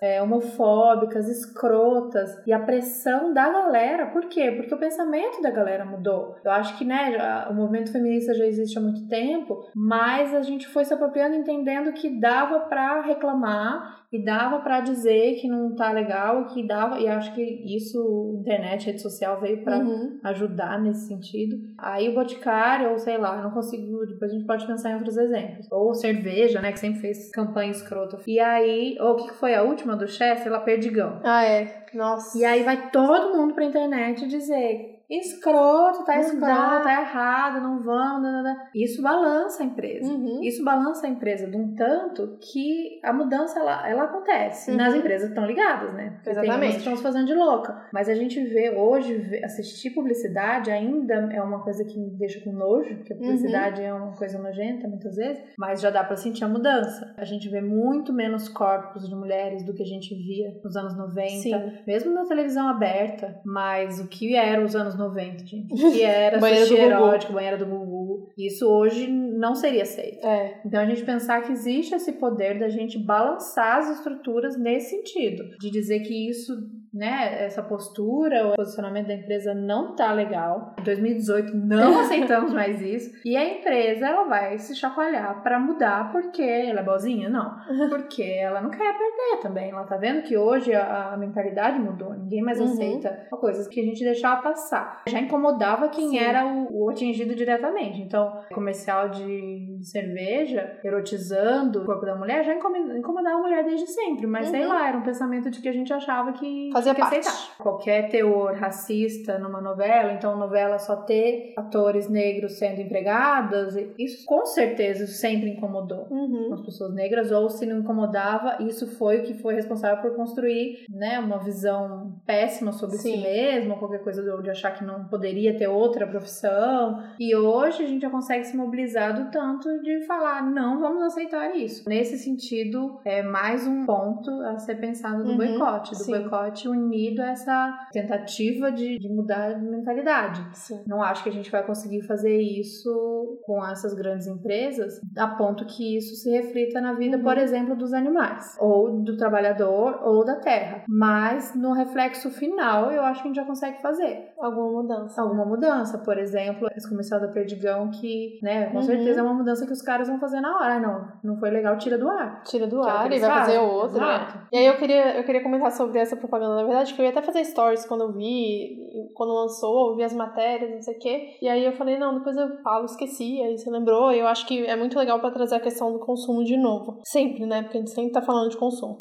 é, homofóbicas, escrotas e a pressão da galera. Por quê? Porque o pensamento da galera mudou. Eu acho que, né, o movimento movimento feminista já existe há muito tempo, mas a gente foi se apropriando entendendo que dava para reclamar e dava para dizer que não tá legal, que dava, e acho que isso, internet, rede social veio para uhum. ajudar nesse sentido. Aí o Boticário, ou sei lá, não consigo, depois a gente pode pensar em outros exemplos. Ou cerveja, né, que sempre fez campanha escrota. E aí, ou o que foi a última do Chester? Ela Perdigão.
Ah, é. Nossa.
E aí vai todo mundo pra internet dizer escroto, tá escroto, tá errado, não vamos. Não, não, Isso balança a empresa. Uhum. Isso balança a empresa de um tanto que a mudança ela, ela acontece. Uhum. Nas empresas estão ligadas, né? Porque Exatamente. Tem estão fazendo de louca. Mas a gente vê hoje, assistir publicidade ainda é uma coisa que me deixa com nojo, porque a uhum. publicidade uhum. é uma coisa nojenta muitas vezes, mas já dá para sentir a mudança. A gente vê muito menos corpos de mulheres do que a gente via nos anos 90, Sim. mesmo na televisão aberta, mas o que era os anos 90, gente. Que era sushi erótico, banheira do Gugu. Isso hoje não seria aceito.
É.
Então a gente pensar que existe esse poder da gente balançar as estruturas nesse sentido. De dizer que isso né, essa postura, o posicionamento da empresa não tá legal. Em 2018 não aceitamos mais isso. E a empresa ela vai se chacoalhar para mudar porque ela é boazinha? Não. Porque ela não quer perder também. Ela tá vendo que hoje a, a mentalidade mudou. Ninguém mais uhum. aceita coisas que a gente deixava passar. Já incomodava quem Sim. era o, o, atingido diretamente. Então, comercial de cerveja erotizando o corpo da mulher já incomodava a mulher desde sempre. Mas uhum. sei lá, era um pensamento de que a gente achava que
fazia parte.
aceitar. Qualquer teor racista numa novela, então novela só ter atores negros sendo empregados, isso com certeza sempre incomodou
uhum.
as pessoas negras, ou se não incomodava, isso foi o que foi responsável por construir né, uma visão péssima sobre Sim. si mesmo, qualquer coisa de achar que não poderia ter outra profissão. E hoje a gente já consegue se mobilizar do tanto de falar, não vamos aceitar isso. Nesse sentido, é mais um ponto a ser pensado do uhum. boicote, do Sim. boicote unido a essa tentativa de, de mudar de mentalidade.
Sim.
Não acho que a gente vai conseguir fazer isso com essas grandes empresas a ponto que isso se reflita na vida, uhum. por exemplo, dos animais, ou do trabalhador, ou da terra. Mas no reflexo final, eu acho que a gente já consegue fazer.
Alguma mudança.
Alguma mudança, por exemplo, esse comercial da Perdigão, que, né, com uhum. certeza é uma mudança que os caras vão fazer na hora. Ah, não, não foi legal, tira do ar.
Tira do que ar é e vai fazer outra. Né? E aí eu queria, eu queria comentar sobre essa propaganda na verdade, que eu ia até fazer stories quando eu vi, quando lançou, eu vi as matérias, não sei o quê. E aí eu falei, não, depois eu falo, esqueci, aí você lembrou. Eu acho que é muito legal para trazer a questão do consumo de novo. Sempre, né? Porque a gente sempre tá falando de consumo.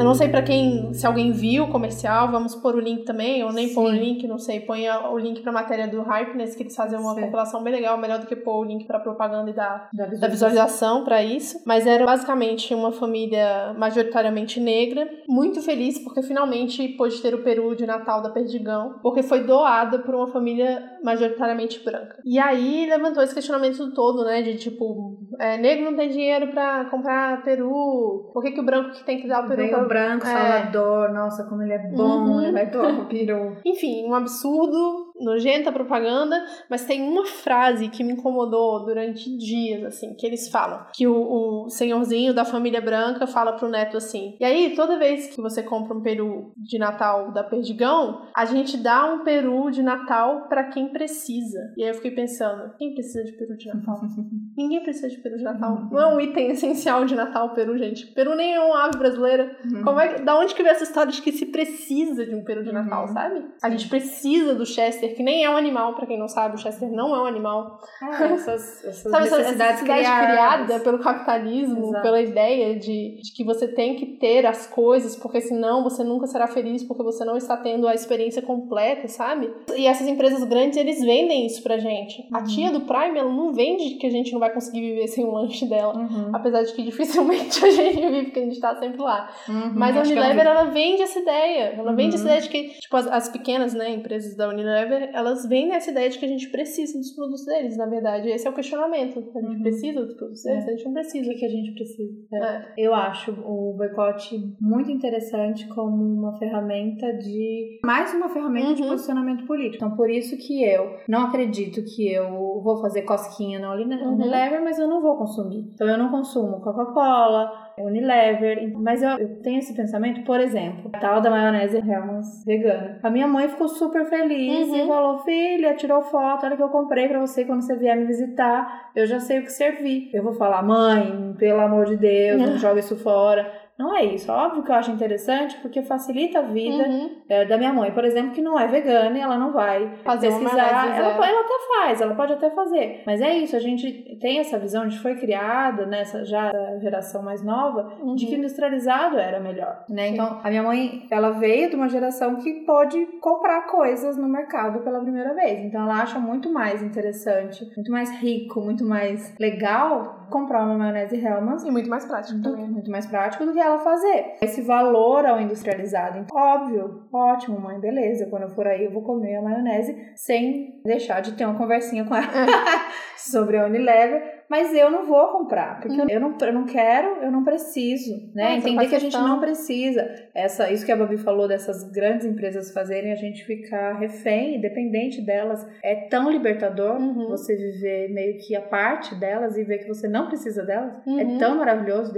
Eu não sei para quem, se alguém viu o comercial, vamos pôr o link também, ou nem pôr o link, não sei, põe o link pra matéria do Hypeness, que eles fazem uma Sim. compilação bem legal, melhor do que pôr o link pra propaganda e da, da visualização, da visualização para isso. Mas era basicamente uma família majoritariamente negra, muito feliz porque finalmente pôde ter o peru de Natal da Perdigão, porque foi doada por uma família majoritariamente branca. E aí levantou esse questionamento todo, né, de tipo, é, negro não tem dinheiro para comprar peru, por que, que o branco que tem que dar o peru
Veio branco, é. Salvador, nossa, como ele é bom, uhum. ele vai tomar o peru.
Enfim, um absurdo nojenta propaganda, mas tem uma frase que me incomodou durante dias, assim, que eles falam. Que o, o senhorzinho da família branca fala pro neto assim: E aí, toda vez que você compra um peru de Natal da Perdigão, a gente dá um peru de Natal para quem precisa. E aí eu fiquei pensando: quem precisa de peru de Natal? Ninguém precisa de peru de Natal. Não é um item essencial de Natal o peru, gente. Peru nem é uma ave brasileira. Uhum. Como é, da onde que vem essa história de que se precisa de um peru de Natal, uhum. sabe? A gente precisa do Chester Chester, que nem é um animal, para quem não sabe, o Chester não é um animal.
É, essas, essas sabe, necessidades essa necessidade
criada pelo capitalismo, Exato. pela ideia de, de que você tem que ter as coisas, porque senão você nunca será feliz, porque você não está tendo a experiência completa, sabe? E essas empresas grandes, eles vendem isso pra gente. Uhum. A tia do Prime, ela não vende que a gente não vai conseguir viver sem o lanche dela. Uhum. Apesar de que dificilmente a gente vive, porque a gente tá sempre lá. Uhum, Mas a Unilever, ela vende essa ideia. Ela vende essa uhum. ideia de que, tipo, as, as pequenas, né, empresas da Unilever, elas vêm nessa ideia de que a gente precisa dos produtos deles, na verdade. Esse é o questionamento. A gente uhum. precisa dos produtos deles, é. a gente não precisa.
O que, a gente precisa? É. É. Eu acho o boicote muito interessante como uma ferramenta de. Mais uma ferramenta uhum. de posicionamento político. Então, por isso que eu não acredito que eu vou fazer cosquinha na. Unilever, uhum. mas eu não vou consumir. Então, eu não consumo Coca-Cola, Unilever. Mas eu, eu, tenho esse pensamento, por exemplo, a tal da maionese Hellmann's vegana. A minha mãe ficou super feliz uhum. e falou: Filha, tirou foto, olha que eu comprei pra você quando você vier me visitar. Eu já sei o que servir. Eu vou falar: Mãe, pelo amor de Deus, não joga isso fora. Não é isso. Óbvio que eu acho interessante porque facilita a vida uhum. é, da minha mãe, por exemplo, que não é vegana e ela não vai
fazer
pesquisar.
Ela,
ela até faz, ela pode até fazer. Mas é isso, a gente tem essa visão, a gente foi criada nessa já geração mais nova uhum. de que industrializado era melhor, né? Então, a minha mãe, ela veio de uma geração que pode comprar coisas no mercado pela primeira vez. Então, ela acha muito mais interessante, muito mais rico, muito mais legal comprar uma maionese Hellmann's.
E muito mais prático também.
Muito mais prático do que ela fazer. Esse valor ao industrializado. Então, óbvio, ótimo, mãe, beleza. Quando eu for aí, eu vou comer a maionese sem deixar de ter uma conversinha com ela sobre a Unilever mas eu não vou comprar, porque hum. eu, não, eu não quero, eu não preciso, né? Entender que a gente não precisa. Essa, isso que a Babi falou dessas grandes empresas fazerem a gente ficar refém, dependente delas, é tão libertador uhum. você viver meio que a parte delas e ver que você não precisa delas. É uhum. É tão maravilhoso.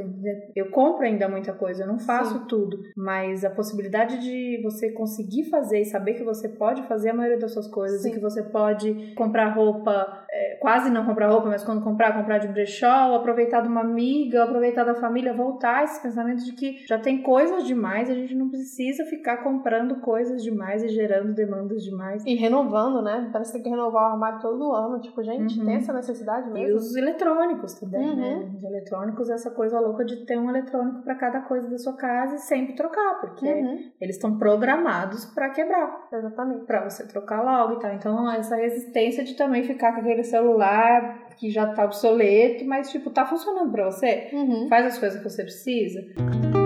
Eu compro ainda muita coisa, eu não faço Sim. tudo, mas a possibilidade de você conseguir fazer e saber que você pode fazer a maioria das suas coisas Sim. e que você pode comprar roupa, é, quase não comprar roupa, mas quando comprar, comprar de brechó, aproveitar de uma amiga, aproveitar da família, voltar esse pensamento de que já tem coisas demais, a gente não precisa ficar comprando coisas demais e gerando demandas demais.
E renovando, né? Parece que tem que renovar o armário todo ano. Tipo, gente, uhum. tem essa necessidade mesmo.
E os eletrônicos também, né? uhum. né? Os eletrônicos, essa coisa louca de ter um eletrônico para cada coisa da sua casa e sempre trocar, porque uhum. eles estão programados para quebrar.
Exatamente.
Para você trocar logo e tal. Então, essa resistência de também ficar com aquele celular que já tá obsoleto, mas, tipo, tá funcionando para você. Uhum. Faz as coisas que você precisa.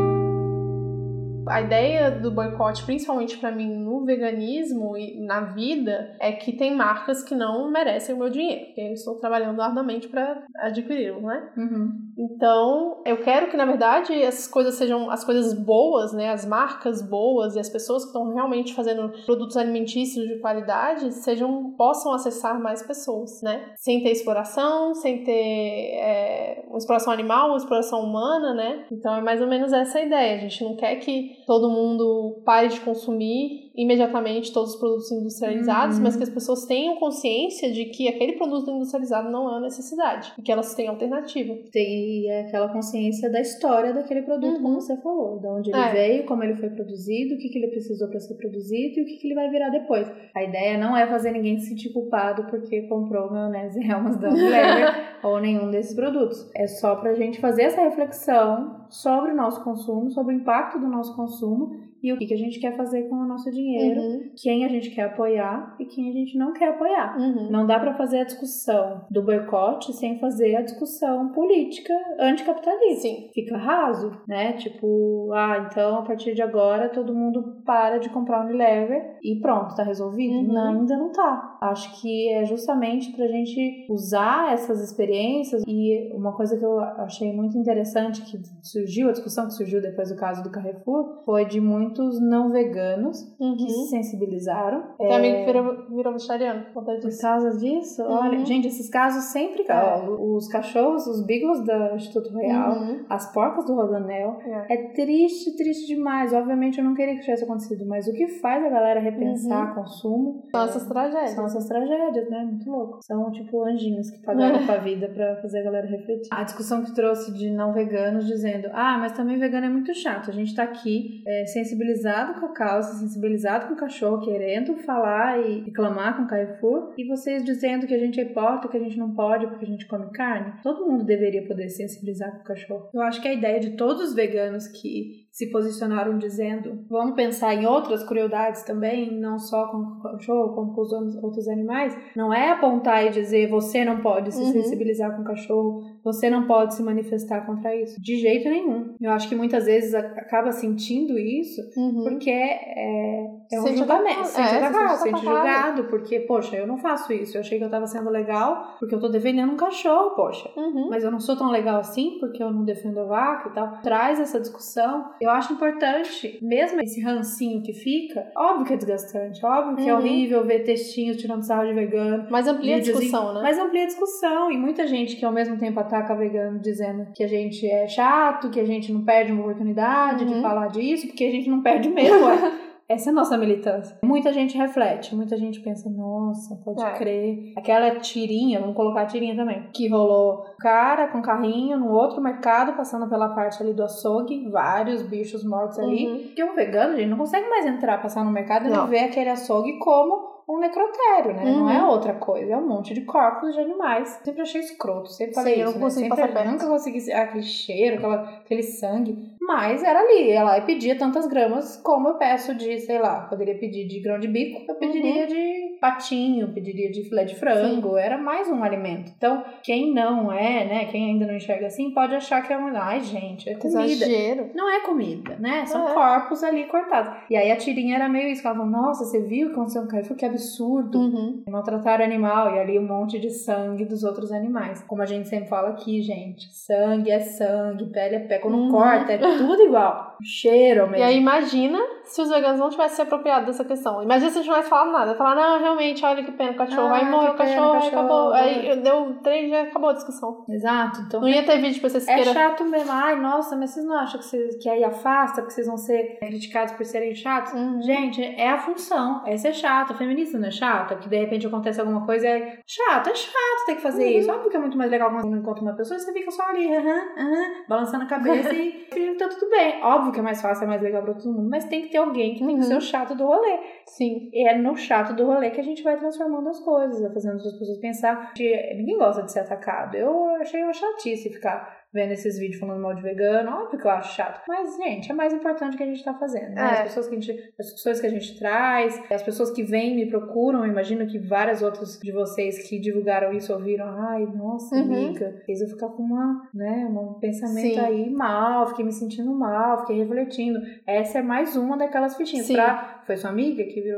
A ideia do boicote, principalmente para mim no veganismo e na vida, é que tem marcas que não merecem o meu dinheiro, porque eu estou trabalhando arduamente para adquiri-lo, né? Uhum. Então, eu quero que na verdade essas coisas sejam as coisas boas, né? As marcas boas e as pessoas que estão realmente fazendo produtos alimentícios de qualidade sejam possam acessar mais pessoas, né? Sem ter exploração, sem ter é, uma exploração animal, uma exploração humana, né? Então é mais ou menos essa a ideia. A gente não quer que todo mundo pare de consumir imediatamente todos os produtos industrializados, uhum. mas que as pessoas tenham consciência de que aquele produto industrializado não é uma necessidade e que elas têm alternativa.
Tem aquela consciência da história daquele produto, uhum. como você falou, de onde ele é. veio, como ele foi produzido, o que, que ele precisou para ser produzido e o que, que ele vai virar depois. A ideia não é fazer ninguém se sentir culpado porque comprou maionese Helmas da Unilever ou nenhum desses produtos. É só para a gente fazer essa reflexão sobre o nosso consumo, sobre o impacto do nosso consumo e o que, que a gente quer fazer com o nosso dinheiro, uhum. quem a gente quer apoiar e quem a gente não quer apoiar. Uhum. Não dá para fazer a discussão do boicote sem fazer a discussão política anticapitalista. Sim. Fica raso, né? Tipo, ah, então a partir de agora todo mundo para de comprar Unilever e pronto, tá resolvido? Uhum. Não, ainda não tá. Acho que é justamente pra gente usar essas experiências e uma coisa que eu achei muito interessante que surgiu, a discussão que surgiu depois do caso do Carrefour, foi de muito muitos não veganos uhum. que se sensibilizaram.
Tem é... amigo que virou, virou vegetariano
por causa disso. Uhum. Olha, gente, esses casos sempre. É. Os cachorros, os beagles do Instituto Real, uhum. as porcas do Rodanel. É. é. triste, triste demais. Obviamente eu não queria que tivesse acontecido, mas o que faz a galera repensar uhum. consumo.
São essas tragédias.
São essas tragédias, né? Muito louco. São tipo anjinhos que pagaram com a vida pra fazer a galera refletir. A discussão que trouxe de não veganos dizendo: ah, mas também vegano é muito chato. A gente tá aqui é, sensibilizado com a causa, sensibilizado com o cachorro, querendo falar e reclamar com o Carrefour, e vocês dizendo que a gente é hipócrita, que a gente não pode porque a gente come carne. Todo mundo deveria poder sensibilizar com o cachorro. Eu acho que a ideia de todos os veganos que se posicionaram dizendo vamos pensar em outras crueldades também, não só com o cachorro, como com os outros animais, não é apontar e dizer você não pode se uhum. sensibilizar com o cachorro, você não pode se manifestar contra isso. De jeito nenhum. Eu acho que muitas vezes acaba sentindo isso uhum. porque é, é um julgamento, se sente é, atacado, sente julgado, porque, poxa, eu não faço isso, eu achei que eu tava sendo legal porque eu tô defendendo um cachorro, poxa, uhum. mas eu não sou tão legal assim porque eu não defendo a vaca e tal. Traz essa discussão eu acho importante, mesmo esse rancinho que fica, óbvio que é desgastante, óbvio que é uhum. é horrível ver textinhos tirando sarro de vegano.
Mas amplia a discussão, né?
Mas amplia a discussão. E muita gente que ao mesmo tempo ataca vegano dizendo que a gente é chato, que a gente não perde uma oportunidade uhum. de falar disso, porque a gente não perde mesmo. Essa é a nossa militância. Muita gente reflete, muita gente pensa, nossa, pode é. crer. Aquela tirinha, vamos colocar a tirinha também, que rolou cara com carrinho no outro mercado, passando pela parte ali do açougue, vários bichos mortos ali. Uhum. Porque um vegano, gente, não consegue mais entrar, passar no mercado e ver aquele açougue como um necrotério, né? Uhum. Não é uhum. outra coisa, é um monte de corpos de animais. Sempre achei escroto, sempre falei Sim, isso, eu né? consegui sempre, passar Nunca consegui aquele cheiro, aquela, aquele sangue. Mas era ali, ela pedia tantas gramas como eu peço de, sei lá, poderia pedir de grão de bico, eu pediria uhum. de patinho, pediria de filé de frango, Sim. era mais um alimento. Então, quem não é, né, quem ainda não enxerga assim, pode achar que é um, ai gente, é comida.
Exagero.
Não é comida, né? São é. corpos ali cortados. E aí a tirinha era meio isso, ela falou, nossa, você viu o que aconteceu com o? Que absurdo.
Uhum.
Maltratar animal e ali um monte de sangue dos outros animais. Como a gente sempre fala aqui, gente, sangue é sangue, pele é pele, quando uhum. corta é tudo igual. Cheiro mesmo.
E aí imagina se os veganos não tivessem se apropriado dessa questão. Imagina se a gente não tivesse falado nada. Falar, não, realmente, olha que pena, o cachorro. Ah, aí morreu o cachorro, acabou. Aí deu três dias, acabou a discussão.
Exato. Então,
não ia ter vídeo pra vocês
É queira... chato mesmo. Ai, nossa, mas vocês não acham que, vocês, que aí afasta, porque vocês vão ser criticados por serem chatos?
Uhum.
Gente, é a função. É ser chato. Feminista não é chata, que de repente acontece alguma coisa é chato. É chato ter que fazer uhum. isso. Óbvio que é muito mais legal quando você encontra uma pessoa e você fica só ali, aham, aham, balançando a cabeça e fingindo que tá tudo bem. Óbvio que é mais fácil, é mais legal pra todo mundo, mas tem que ter alguém que tem que ser o chato do rolê.
Sim.
E é no chato do rolê que a gente vai transformando as coisas, vai fazendo as pessoas pensar. Que ninguém gosta de ser atacado. Eu achei uma chatice ficar vendo esses vídeos falando mal de vegano, óbvio que eu acho chato. Mas, gente, é mais importante o que a gente tá fazendo, né? É. As pessoas que a gente, as discussões que a gente traz, as pessoas que vêm me procuram, imagino que várias outras de vocês que divulgaram isso ouviram, ai, nossa, uhum. amiga, fez eu ficar com uma, né, um pensamento Sim. aí mal, fiquei me sentindo mal, fiquei refletindo. Essa é mais uma daquelas fichinhas.
Sim.
Pra, foi sua amiga que viu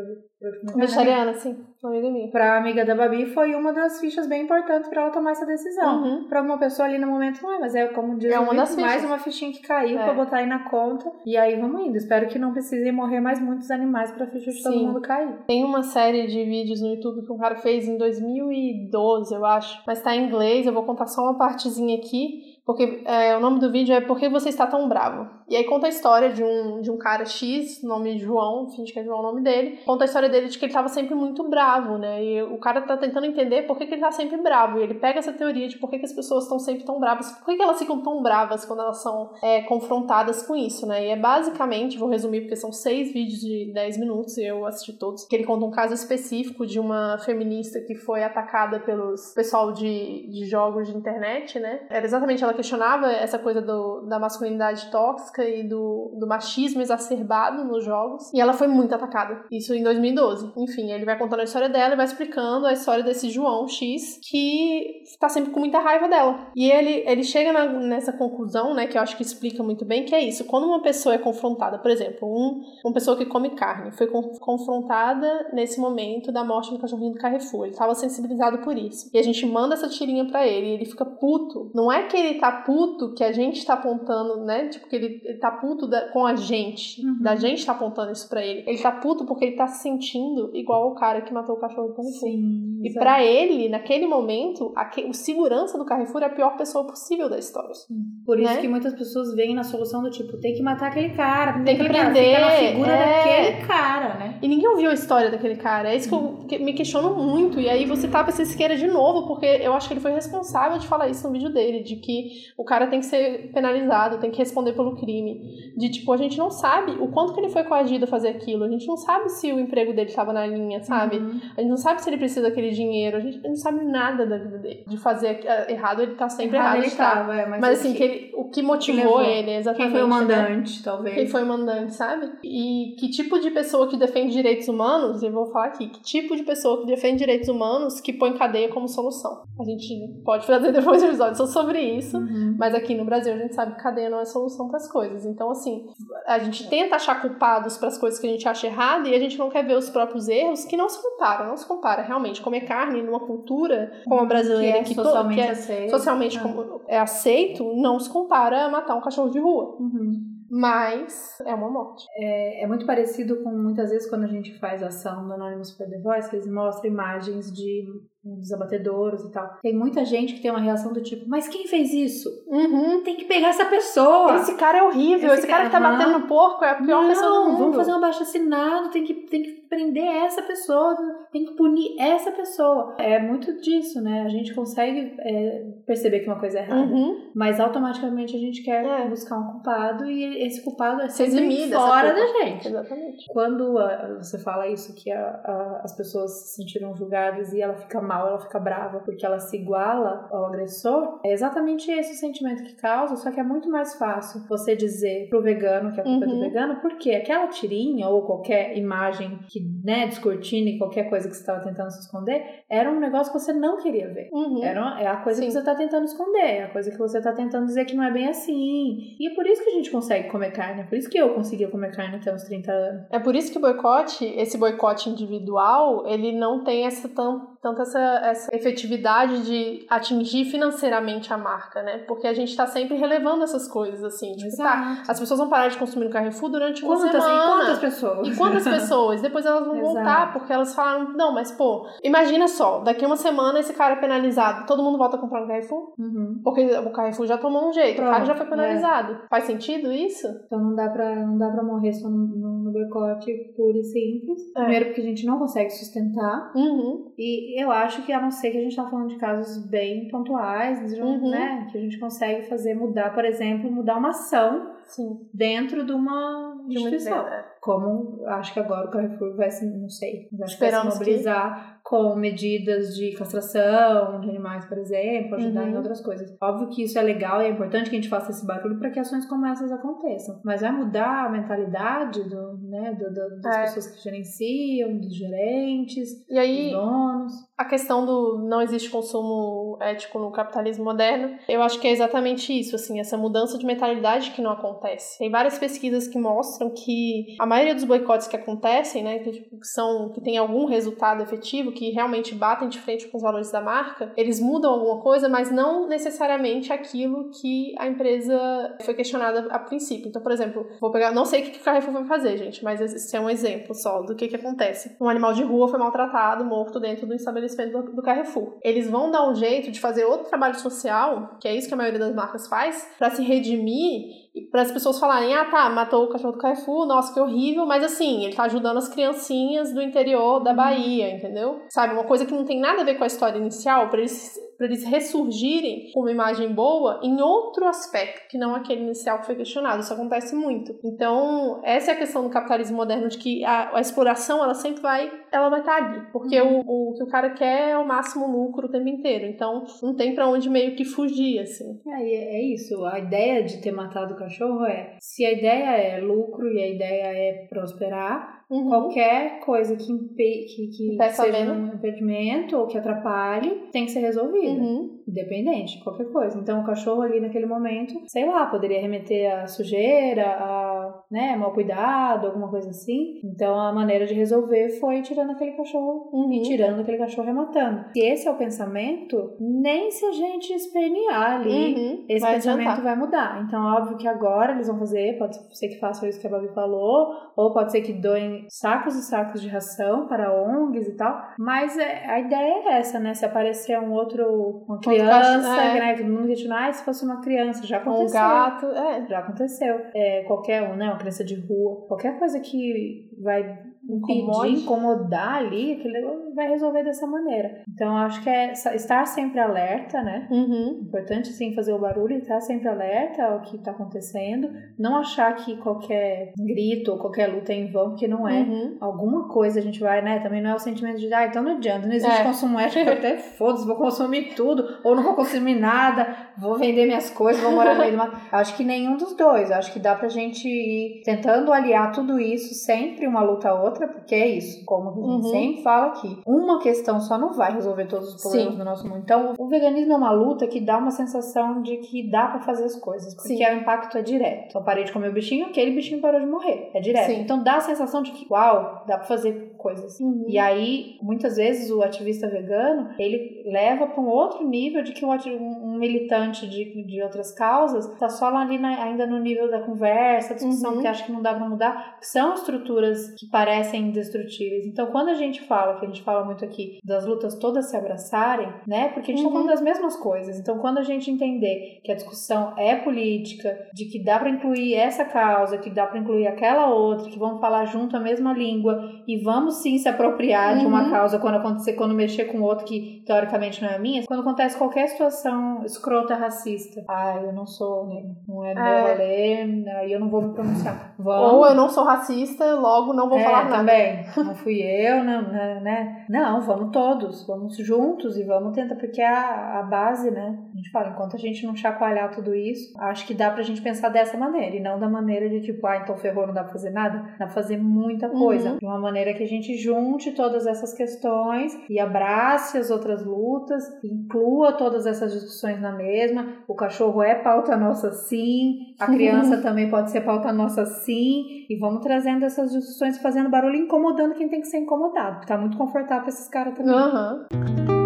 Vegetariana, sim. Uma amiga minha.
Pra amiga da Babi foi uma das fichas bem importantes pra ela tomar essa decisão.
Uhum.
Pra uma pessoa ali no momento, não é, mas é como diz
é uma das
mais uma fichinha que caiu é. pra botar aí na conta. E aí vamos indo. Espero que não precisem morrer mais muitos animais pra ficha de sim. todo mundo cair.
Tem uma série de vídeos no YouTube que um cara fez em 2012, eu acho. Mas tá em inglês, eu vou contar só uma partezinha aqui. Porque é, o nome do vídeo é Por que você está tão bravo? E aí conta a história de um, de um cara X, nome João, finge que é João o nome dele. Conta a história dele de que ele estava sempre muito bravo, né? E o cara tá tentando entender por que, que ele tá sempre bravo. E ele pega essa teoria de por que, que as pessoas estão sempre tão bravas, por que, que elas ficam tão bravas quando elas são é, confrontadas com isso, né? E é basicamente, vou resumir porque são seis vídeos de 10 minutos e eu assisti todos, que ele conta um caso específico de uma feminista que foi atacada pelos pessoal de, de jogos de internet, né? Era exatamente ela questionava essa coisa do, da masculinidade tóxica e do, do machismo exacerbado nos jogos. E ela foi muito atacada. Isso em 2012. Enfim, ele vai contando a história dela e vai explicando a história desse João X que tá sempre com muita raiva dela. E ele, ele chega na, nessa conclusão, né, que eu acho que explica muito bem, que é isso. Quando uma pessoa é confrontada, por exemplo, um, uma pessoa que come carne foi confrontada nesse momento da morte do cachorrinho do Carrefour. Ele tava sensibilizado por isso. E a gente manda essa tirinha para ele e ele fica puto. Não é que ele tá tá puto que a gente tá apontando, né? Tipo, que ele, ele tá puto da, com a gente. Uhum. Da gente tá apontando isso pra ele. Ele tá puto porque ele tá se sentindo igual o cara que matou o cachorro do Carrefour.
Sim,
e para ele, naquele momento, a, o segurança do Carrefour é a pior pessoa possível da história. Sim.
Por isso né? que muitas pessoas veem na solução do tipo, tem que matar aquele cara.
Tem que prender. Cara,
na figura é. daquele cara, né?
E ninguém ouviu a história daquele cara. É isso que eu me questiono muito. E aí você tapa esse isqueira de novo, porque eu acho que ele foi responsável de falar isso no vídeo dele, de que o cara tem que ser penalizado, tem que responder pelo crime. De tipo, a gente não sabe o quanto que ele foi coagido a fazer aquilo, a gente não sabe se o emprego dele estava na linha, sabe?
Uhum.
A gente não sabe se ele precisa daquele dinheiro, a gente não sabe nada da vida dele. De fazer eh, errado, ele tá sempre errado. errado
ele tá. é, mas,
mas assim, que... ele, o que motivou que ele, exatamente.
Quem foi o né? mandante, né? talvez.
Quem foi o mandante, sabe? E que tipo de pessoa que defende direitos humanos, eu vou falar aqui, que tipo de pessoa que defende direitos humanos que põe cadeia como solução? A gente pode fazer depois um episódio só sobre isso,
uhum.
mas aqui no Brasil a gente sabe que cadeia não é solução para as coisas. Então, assim, a gente tenta achar culpados para as coisas que a gente acha errado e a gente não quer ver os próprios erros que não se compara, não se compara realmente. Comer carne numa cultura como a brasileira,
que,
é
socialmente,
que é
aceito.
socialmente ah. é aceito, não se compara a matar um cachorro de rua.
Uhum.
Mas é uma morte.
É, é, muito parecido com muitas vezes quando a gente faz ação do Anonymous for the Voice, que eles mostram imagens de dos abatedouros e tal. Tem muita gente que tem uma reação do tipo, mas quem fez isso?
Uhum.
Tem que pegar essa pessoa.
Esse cara é horrível, esse, esse cara, que tá batendo no porco é a pior
Não,
pessoa do mundo.
Vamos fazer um abaixo assinado, tem que, tem que prender essa pessoa, tem que punir essa pessoa. É muito disso, né? A gente consegue é, perceber que uma coisa é errada,
uhum.
mas automaticamente a gente quer
é.
buscar um culpado e esse culpado é
sempre
fora da gente.
Exatamente.
Quando a, você fala isso, que a, a, as pessoas se sentiram julgadas e ela fica mal, ela fica brava porque ela se iguala ao agressor, é exatamente esse o sentimento que causa, só que é muito mais fácil você dizer pro vegano que a culpa uhum. é do uhum. vegano, porque aquela tirinha ou qualquer imagem que, né, descortine qualquer coisa que você estava tentando se esconder, era um negócio que você não queria ver. Uhum. Era, é a coisa Sim. que você está tentando esconder, é a coisa que você está tentando dizer que não é bem assim. E é por isso que a gente consegue comer carne, é por isso que eu conseguia comer carne até uns 30 anos.
É por isso que o boicote, esse boicote individual, ele não tem essa tão, tanto essa, essa efetividade de atingir financeiramente a marca, né? Porque a gente está sempre relevando essas coisas, assim. Tipo, tá, as pessoas vão parar de consumir no Carrefour durante uma quantas, semana.
E quantas pessoas?
E quantas pessoas? Depois elas vão Exato. voltar, porque elas falaram, não, mas pô, imagina só, daqui uma semana esse cara é penalizado, todo mundo volta a comprar no Carrefour? Uhum. Porque o Carrefour já tomou um jeito, Pronto, o cara já foi é. penalizado. É. Faz sentido isso?
Então não dá pra, não dá pra morrer só no, no, no boicote puro e simples. É. Primeiro porque a gente não consegue sustentar. Uhum. E eu acho que a não ser que a gente tá falando de casos bem pontuais, uhum. né? Que a gente consegue fazer mudar, por exemplo, mudar uma ação Sim. dentro de uma instituição. De uma Como acho que agora o Carrefour vai se, não sei, vai se mobilizar que... com medidas de castração de animais, por exemplo, ajudar uhum. em outras coisas. Óbvio que isso é legal e é importante que a gente faça esse barulho para que ações como essas aconteçam. Mas vai mudar a mentalidade do, né, do, do das é. pessoas que gerenciam, dos gerentes, e aí, dos donos.
A questão do não existe consumo ético no capitalismo moderno, eu acho que é exatamente isso, assim, essa mudança de mentalidade que não acontece. Tem várias pesquisas que mostram que a maioria dos boicotes que acontecem, né, que, tipo, são que tem algum resultado efetivo, que realmente batem de frente com os valores da marca, eles mudam alguma coisa, mas não necessariamente aquilo que a empresa foi questionada a princípio. Então, por exemplo, vou pegar, não sei o que o Carrefour vai fazer, gente, mas esse é um exemplo só do que que acontece. Um animal de rua foi maltratado, morto dentro do estabelecimento do, do Carrefour. Eles vão dar um jeito de fazer outro trabalho social, que é isso que a maioria das marcas faz, para se redimir para as pessoas falarem, ah tá, matou o cachorro do Carrefour, nossa, que horrível, mas assim, ele tá ajudando as criancinhas do interior da Bahia, entendeu? Sabe, uma coisa que não tem nada a ver com a história inicial, para eles para eles ressurgirem com uma imagem boa em outro aspecto, que não aquele inicial que foi questionado. Isso acontece muito. Então, essa é a questão do capitalismo moderno, de que a, a exploração, ela sempre vai, ela vai estar tá ali. Porque uhum. o, o que o cara quer é o máximo lucro o tempo inteiro. Então, não tem para onde meio que fugir, assim.
É, é isso. A ideia de ter matado o cachorro é, se a ideia é lucro e a ideia é prosperar, Uhum. Qualquer coisa que, impe que, que seja um impedimento ou que atrapalhe tem que ser resolvida. Uhum. Independente, qualquer coisa. Então, o cachorro ali naquele momento, sei lá, poderia remeter a sujeira, a né, mal cuidado, alguma coisa assim. Então, a maneira de resolver foi tirando aquele cachorro uhum. e tirando aquele cachorro e rematando. Se esse é o pensamento, nem se a gente espernear ali, uhum. esse vai pensamento adiantar. vai mudar. Então, óbvio que agora eles vão fazer, pode ser que façam isso que a Babi falou, ou pode ser que doem sacos e sacos de ração para ONGs e tal. Mas é, a ideia é essa, né? Se aparecer um outro, uma criança criança, é. né? Todo mundo questionar, ah, se fosse uma criança, já aconteceu.
Um gato, é.
Já aconteceu. É, qualquer um, né? Uma criança de rua, qualquer coisa que vai incomodar ali, aquilo vai resolver dessa maneira. Então, acho que é estar sempre alerta, né? Uhum. Importante, sim, fazer o barulho e estar sempre alerta ao que está acontecendo. Não achar que qualquer grito ou qualquer luta é em vão, porque não é. Uhum. Alguma coisa a gente vai, né? Também não é o sentimento de, ah, então não adianta, não existe é. consumo ético, até foda-se, vou consumir tudo, ou não vou consumir nada, vou vender minhas coisas, vou morar no meio do mato. Acho que nenhum dos dois. Acho que dá pra gente ir tentando aliar tudo isso, sempre uma luta a outra outra, porque é isso, como a gente uhum. sempre fala aqui. Uma questão só não vai resolver todos os problemas Sim. do nosso mundo. Então, o veganismo é uma luta que dá uma sensação de que dá para fazer as coisas, porque Sim. o impacto é direto. Eu parei de comer o bichinho, aquele bichinho parou de morrer. É direto. Sim. Então dá a sensação de que, uau, dá pra fazer coisas. Uhum. E aí, muitas vezes, o ativista vegano, ele leva para um outro nível de que um, um militante de, de outras causas tá só lá ali na, ainda no nível da conversa, discussão uhum. que acha que não dá para mudar. São estruturas que parecem parecem indestrutíveis. Então, quando a gente fala, que a gente fala muito aqui, das lutas todas se abraçarem, né? Porque a gente uhum. tá falando uhum. das mesmas coisas. Então, quando a gente entender que a discussão é política, de que dá para incluir essa causa, que dá para incluir aquela outra, que vamos falar junto a mesma língua e vamos sim se apropriar uhum. de uma uhum. causa quando acontecer, quando mexer com outro que teoricamente não é minha, quando acontece qualquer situação escrota racista, ah, eu não sou, não é meu rolê, aí eu não vou me pronunciar.
Vamos. Ou eu não sou racista, logo não vou
é,
falar nada.
também. Não fui eu, não, né, né? Não, vamos todos, vamos juntos e vamos tentar, porque é a, a base, né? A gente fala, enquanto a gente não chacoalhar tudo isso, acho que dá pra gente pensar dessa maneira, e não da maneira de tipo, ah, então ferrou, não dá pra fazer nada. Dá pra fazer muita coisa. Uhum. De uma maneira que a gente junte todas essas questões e abrace as outras lutas, inclua todas essas discussões na mesma. O cachorro é pauta nossa sim, a criança também pode ser pauta nossa sim, e vamos trazendo essas discussões, fazendo barulho, incomodando quem tem que ser incomodado. Tá muito confortável pra esses caras também.
Uhum.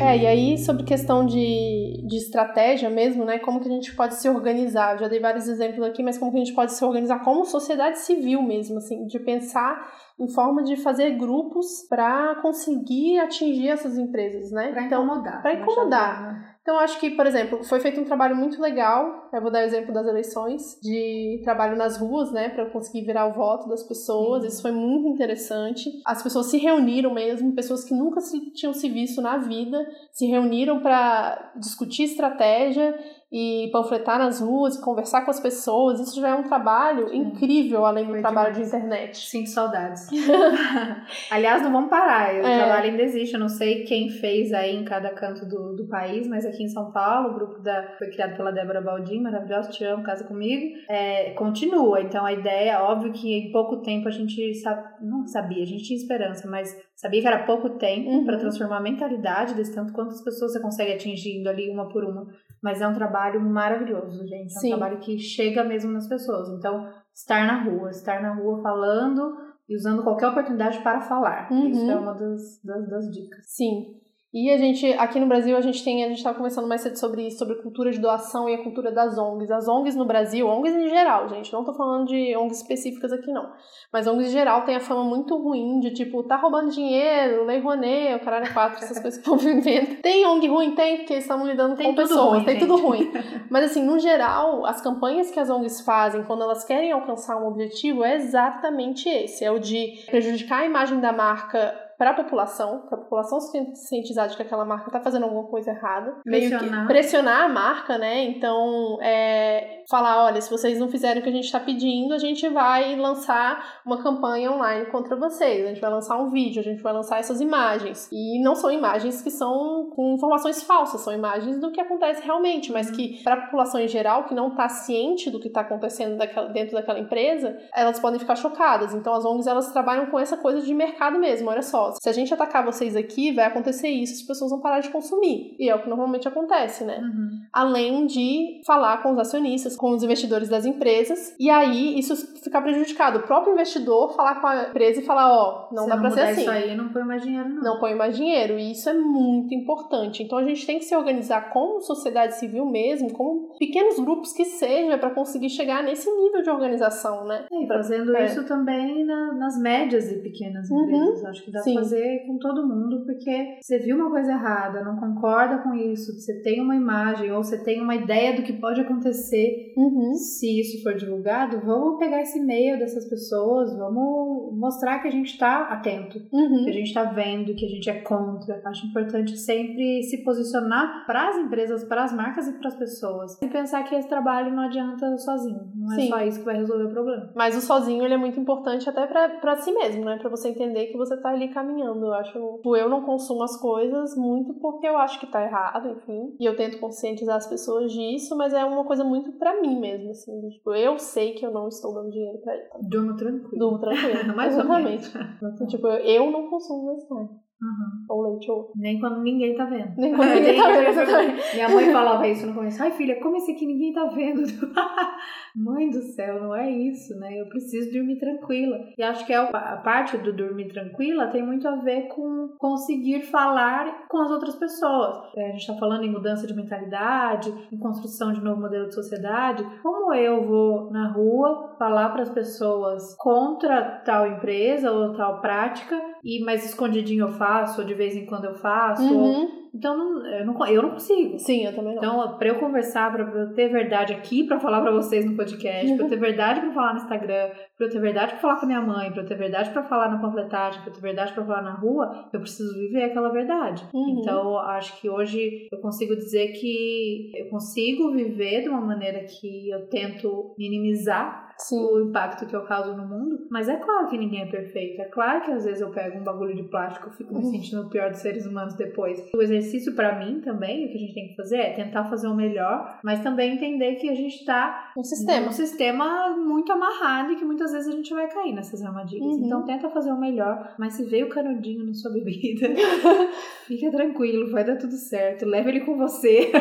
É, e aí sobre questão de, de estratégia mesmo, né? Como que a gente pode se organizar? Já dei vários exemplos aqui, mas como que a gente pode se organizar como sociedade civil mesmo, assim, de pensar em forma de fazer grupos para conseguir atingir essas empresas, né?
Para então, incomodar.
Para incomodar. Então, acho que, por exemplo, foi feito um trabalho muito legal. Eu vou dar o exemplo das eleições, de trabalho nas ruas, né, para conseguir virar o voto das pessoas. Isso foi muito interessante. As pessoas se reuniram mesmo, pessoas que nunca se, tinham se visto na vida, se reuniram para discutir estratégia e panfletar nas ruas, conversar com as pessoas, isso já é um trabalho Sim. incrível, além do Foi trabalho demais. de internet.
Sinto saudades. Aliás, não vamos parar, o é. trabalho ainda existe, eu não sei quem fez aí em cada canto do, do país, mas aqui em São Paulo, o grupo da, foi criado pela Débora Baldin, maravilhosa, te amo, casa comigo, é, continua, então a ideia, óbvio que em pouco tempo a gente sabe, não sabia, a gente tinha esperança, mas sabia que era pouco tempo uhum. para transformar a mentalidade desse tanto quantas pessoas você consegue atingindo ali uma por uma mas é um trabalho maravilhoso, gente. É um Sim. trabalho que chega mesmo nas pessoas. Então, estar na rua, estar na rua falando e usando qualquer oportunidade para falar. Uhum. Isso é uma das, das, das dicas.
Sim. E a gente, aqui no Brasil, a gente tem, a gente estava conversando mais cedo sobre isso, sobre cultura de doação e a cultura das ONGs. As ONGs no Brasil, ONGs em geral, gente, não estou falando de ONGs específicas aqui não, mas ONGs em geral tem a fama muito ruim de tipo, tá roubando dinheiro, lei Rouanet, o caralho é quatro, essas coisas que estão vivendo. Tem ONG ruim? Tem, porque estamos lidando tem com pessoas, ruim, tem gente. tudo ruim. Mas assim, no geral, as campanhas que as ONGs fazem quando elas querem alcançar um objetivo é exatamente esse, é o de prejudicar a imagem da marca para a população, para a população se cientizar de que aquela marca está fazendo alguma coisa errada.
Pressionar.
Meio que pressionar a marca, né? Então, é, falar, olha, se vocês não fizerem o que a gente está pedindo, a gente vai lançar uma campanha online contra vocês. A gente vai lançar um vídeo, a gente vai lançar essas imagens. E não são imagens que são com informações falsas, são imagens do que acontece realmente, mas que para a população em geral que não está ciente do que está acontecendo daquela, dentro daquela empresa, elas podem ficar chocadas. Então as ONGs elas trabalham com essa coisa de mercado mesmo. Olha só, se a gente atacar vocês aqui, vai acontecer isso, as pessoas vão parar de consumir. E é o que normalmente acontece, né?
Uhum.
Além de falar com os acionistas, com os investidores das empresas, e aí isso ficar prejudicado. O próprio investidor falar com a empresa e falar, ó, oh, não Se dá não pra ser assim.
Isso aí, não põe mais dinheiro, não.
Não põe mais dinheiro. E isso é muito importante. Então a gente tem que se organizar como sociedade civil mesmo, como pequenos grupos que seja, para conseguir chegar nesse nível de organização, né?
É, e fazendo é. isso também na, nas médias e pequenas uhum. empresas. Uhum. Acho que dá Sim. pra fazer com todo mundo, porque você viu uma coisa errada, não concorda com isso, você tem uma imagem ou você tem uma ideia do que pode acontecer
uhum.
se isso for divulgado, vamos pegar esse e-mail dessas pessoas, vamos mostrar que a gente está atento,
uhum.
que a gente está vendo, que a gente é contra. Acho importante sempre se posicionar para as empresas, para as marcas e para as pessoas. E pensar que esse trabalho não adianta sozinho, não é Sim. só isso que vai resolver o problema.
Mas o sozinho ele é muito importante até para si mesmo, né? Para você entender que você está ali caminhando. Eu acho, tipo, eu não consumo as coisas muito porque eu acho que tá errado, enfim. E eu tento conscientizar as pessoas disso, mas é uma coisa muito para mim mesmo, assim. Tipo, eu sei que eu não estou dando dinheiro pra ele.
Durmo tranquilo.
Durmo tranquilo. Mais Exatamente. Então, tipo, eu não consumo mais carne.
Uhum.
Ou leite ou
Nem quando ninguém tá vendo.
Nem quando ninguém tá vendo, exatamente.
Minha mãe falava isso no começo. Ai, filha, como esse aqui ninguém tá vendo? mãe do céu, não é isso, né? Eu preciso dormir tranquila. E acho que é a parte do dormir tranquila tem muito a ver com conseguir falar com as outras pessoas. É, a gente tá falando em mudança de mentalidade, em construção de novo modelo de sociedade. Como eu vou na rua falar para as pessoas contra tal empresa ou tal prática e mais escondidinho eu faço, ou de vez em quando eu faço,
uhum.
ou Então não, eu, não, eu não consigo.
Sim, eu também não.
Então, pra eu conversar, pra eu ter verdade aqui, pra falar pra vocês no podcast, pra eu ter verdade pra falar no Instagram, pra eu ter verdade pra falar com a minha mãe, pra eu ter verdade pra falar na panfletagem, pra eu ter verdade pra falar na rua, eu preciso viver aquela verdade. Uhum. Então, acho que hoje eu consigo dizer que eu consigo viver de uma maneira que eu tento minimizar Sim. o impacto que eu causo no mundo. Mas é claro que ninguém é perfeito. É claro que às vezes eu pego um bagulho de plástico e fico me uhum. sentindo o pior dos seres humanos depois. O exercício para mim também, o que a gente tem que fazer é tentar fazer o melhor, mas também entender que a gente tá
um sistema.
um sistema muito amarrado e que muitas vezes a gente vai cair nessas armadilhas. Uhum. Então tenta fazer o melhor, mas se veio canudinho na sua bebida, fica tranquilo, vai dar tudo certo. Leva ele com você.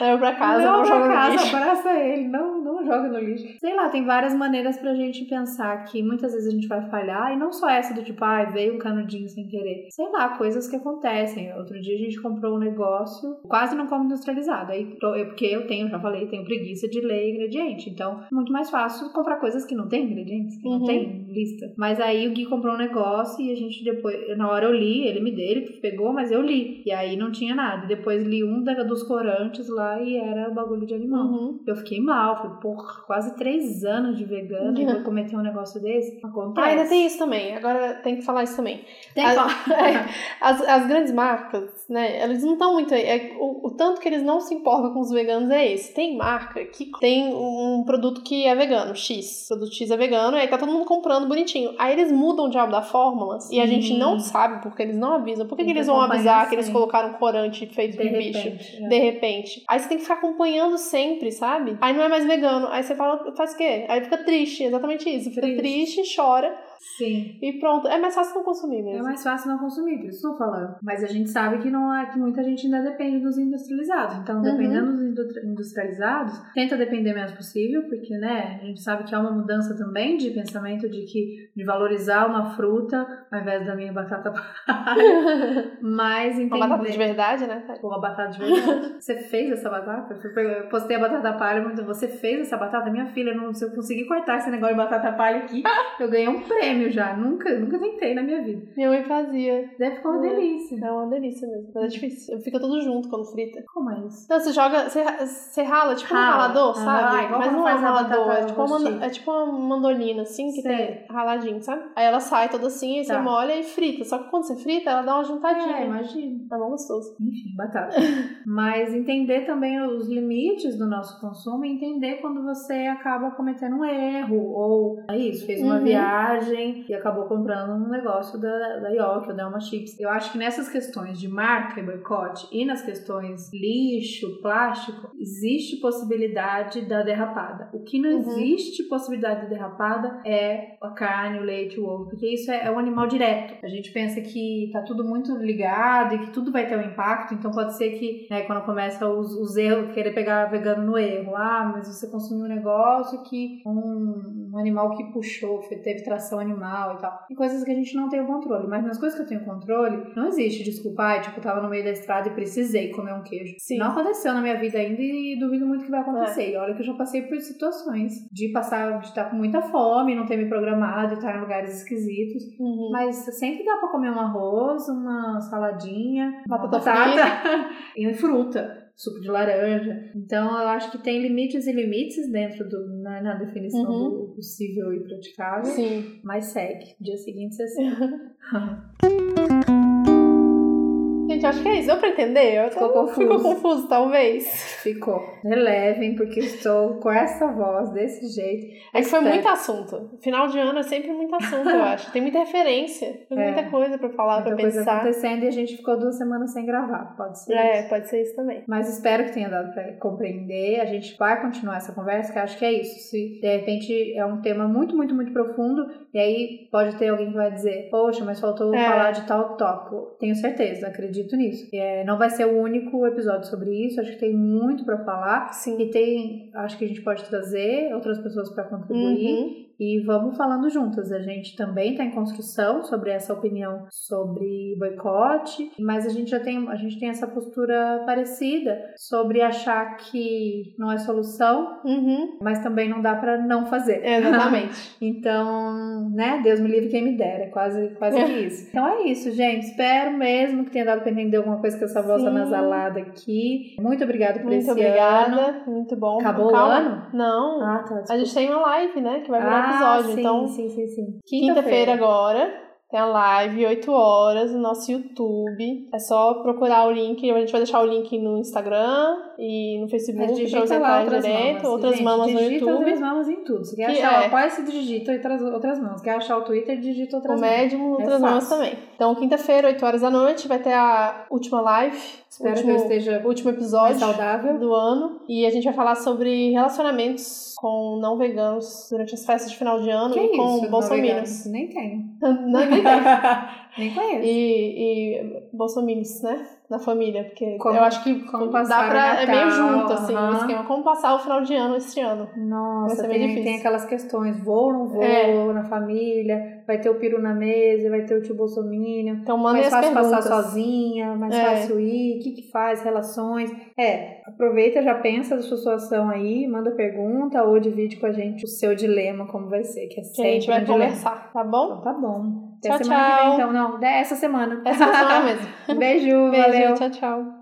Leva pra casa, não, não joga casa, no lixo.
abraça ele, não, não joga no lixo. Sei lá, tem várias maneiras pra gente pensar que muitas vezes a gente vai falhar, e não só essa do tipo, ai, ah, veio um canudinho sem querer. Sei lá, coisas que acontecem. Outro dia a gente comprou um negócio, quase não como industrializado. Aí, eu, porque eu tenho, já falei, tenho preguiça de ler ingrediente. Então, é muito mais fácil comprar coisas que não tem ingredientes, que uhum. não tem lista. Mas aí o Gui comprou um negócio e a gente depois, na hora eu li, ele me deu, ele pegou, mas eu li. E aí não tinha nada. Depois li um da, dos corantes lá e era o bagulho de animal. Uhum. Eu fiquei mal, falei, porra, quase três anos de vegana e vou cometer um negócio desse? Acontece.
Ah, ainda tem isso também. Agora tem que falar isso também. Tem as, é, as, as, grandes marcas, né? Eles não estão muito. É, o, o, tanto que eles não se importam com os veganos é esse. Tem marca que tem um produto que é vegano, X. O produto X é vegano, e aí tá todo mundo comprando bonitinho. Aí eles mudam o diabo da fórmula e a gente não sabe porque eles não avisam. Por que, que eles vão avisar que eles colocaram corante feito de, de bicho? É. De repente. Aí você tem que ficar acompanhando sempre, sabe? Aí não é mais vegano. Aí você fala, faz o quê? Aí fica triste, exatamente isso. Fica triste, triste chora.
Sim.
E pronto. É mais fácil não consumir mesmo.
É mais fácil não consumir, por isso estou falando. Mas a gente sabe que não é que muita gente ainda depende dos industrializados. Então, dependendo uhum. dos industrializados, tenta depender o menos possível, porque, né, a gente sabe que há uma mudança também de pensamento de que de valorizar uma fruta ao invés da minha batata palha. Mas entender.
Uma batata de verdade, né?
Ou a batata de verdade. você fez essa batata? Eu postei a batata palha, mas você fez essa batata? Minha filha, não, se eu conseguir cortar esse negócio de batata palha aqui, eu ganhei um prêmio prêmio já. Nunca, nunca tentei na minha vida.
Minha mãe fazia.
Deve ficar uma é, delícia.
É uma delícia mesmo. Mas é difícil. Fica tudo junto quando frita.
Como é isso?
Então, você joga. Você, você rala, tipo rala. um ralador, ah, sabe? Ah, Mas não é um ralador. É tipo, uma, é tipo uma mandolina, assim, que Sei. tem raladinho, sabe? Aí ela sai toda assim, aí tá. você molha e frita. Só que quando você frita, ela dá uma juntadinha.
É, imagina.
Tá bom gostoso.
Enfim, batata. Mas entender também os limites do nosso consumo e entender quando você acaba cometendo um erro. Ou é isso, fez uma uhum. viagem e acabou comprando um negócio da, da York ou da Elma Chips. Eu acho que nessas questões de marca e boicote e nas questões lixo, plástico, existe possibilidade da derrapada. O que não uhum. existe possibilidade de derrapada é a carne, o leite, o ovo, porque isso é, é um animal direto. A gente pensa que tá tudo muito ligado e que tudo vai ter um impacto, então pode ser que né, quando começa os, os erros, querer pegar vegano no erro, ah, mas você consumiu um negócio que um, um animal que puxou, teve tração animal e tal coisas que a gente não tem o controle. Mas nas coisas que eu tenho controle, não existe desculpa, tipo, tava no meio da estrada e precisei comer um queijo. Sim. Não aconteceu na minha vida ainda e duvido muito que vai acontecer. É. olha que eu já passei por situações de passar, de estar com muita fome, não ter me programado, estar em lugares esquisitos. Uhum. Mas sempre dá pra comer um arroz, uma saladinha,
batata, batata
e fruta suco de laranja. Então, eu acho que tem limites e limites dentro do, na, na definição uhum. do possível e praticável.
Sim.
Mas segue. Dia seguinte você segue.
Gente, acho que é isso. Deu pra entender? Eu
Ficou confuso.
Ficou confuso, talvez.
Ficou. Relevem, porque estou com essa voz, desse jeito.
É que foi muito assunto. Final de ano é sempre muito assunto, eu acho. Tem muita referência. Tem é. muita coisa pra falar, muita pra coisa pensar.
acontecendo e a gente ficou duas semanas sem gravar. Pode ser
É,
isso.
pode ser isso também.
Mas espero que tenha dado pra compreender. A gente vai continuar essa conversa, que acho que é isso. Se de repente é um tema muito, muito, muito profundo, e aí pode ter alguém que vai dizer, poxa, mas faltou é. falar de tal tópico. Tenho certeza, acredito acredito nisso. É, não vai ser o único episódio sobre isso, acho que tem muito para falar.
Sim.
E tem, acho que a gente pode trazer outras pessoas para contribuir. Uhum. E vamos falando juntas. A gente também está em construção sobre essa opinião sobre boicote, mas a gente já tem, a gente tem essa postura parecida sobre achar que não é solução,
uhum.
mas também não dá para não fazer.
Exatamente.
então, né, Deus me livre quem me dera, é quase, quase que isso. Então é isso, gente. Espero mesmo que tenha dado para entender alguma coisa com essa voz anasalada aqui. Muito obrigada por
Muito
esse
obrigada.
ano.
Muito bom.
Acabou Calma. o ano?
Não.
Ah, tá.
A gente tem uma live, né, que vai virar
ah,
episódio.
Sim,
então,
sim, sim, sim.
Quinta-feira quinta agora. Tem a live, 8 horas, no nosso YouTube. É só procurar o link. A gente vai deixar o link no Instagram e no Facebook pra você entrar direto. Mamas. Outras gente, mamas no YouTube.
outras mamas em tudo. Se quer que achar é. o apoia se digita outras, outras mãos. Quer achar o Twitter, digita outras
o
mãos.
O médium, outras é mamas também. Então, quinta-feira, 8 horas da noite, vai ter a última live.
Espero último, que eu esteja
último episódio
saudável
do ano. E a gente vai falar sobre relacionamentos com não veganos durante as festas de final de ano
que
e
com
isso, bolsominions.
Nem
não, nem.
nem conheço.
E, e bolsominions, né? Na família, porque
como,
eu acho que
como
dá pra. É meio junto, assim,
uhum.
o esquema. Como passar o final de ano esse ano.
Nossa,
vai ser
tem,
difícil.
tem aquelas questões: vou ou não vou
É.
na família, vai ter o peru na mesa, vai ter o tio Bolsominion.
Então mandem
mais fácil
perguntas.
passar sozinha, mais
É.
fácil ir, o que, que faz, relações. É, aproveita, já pensa da sua situação aí, manda pergunta ou divide com a gente o seu dilema, como vai ser, que é
Que a
sempre
gente vai
um
conversar, tá bom?
Então tá bom. Até
Tchau,
semana que
tchau.
vem, então. Não, é essa semana.
Essa semana mesmo.
Um beijo,
Beijo,
valeu.
tchau, tchau.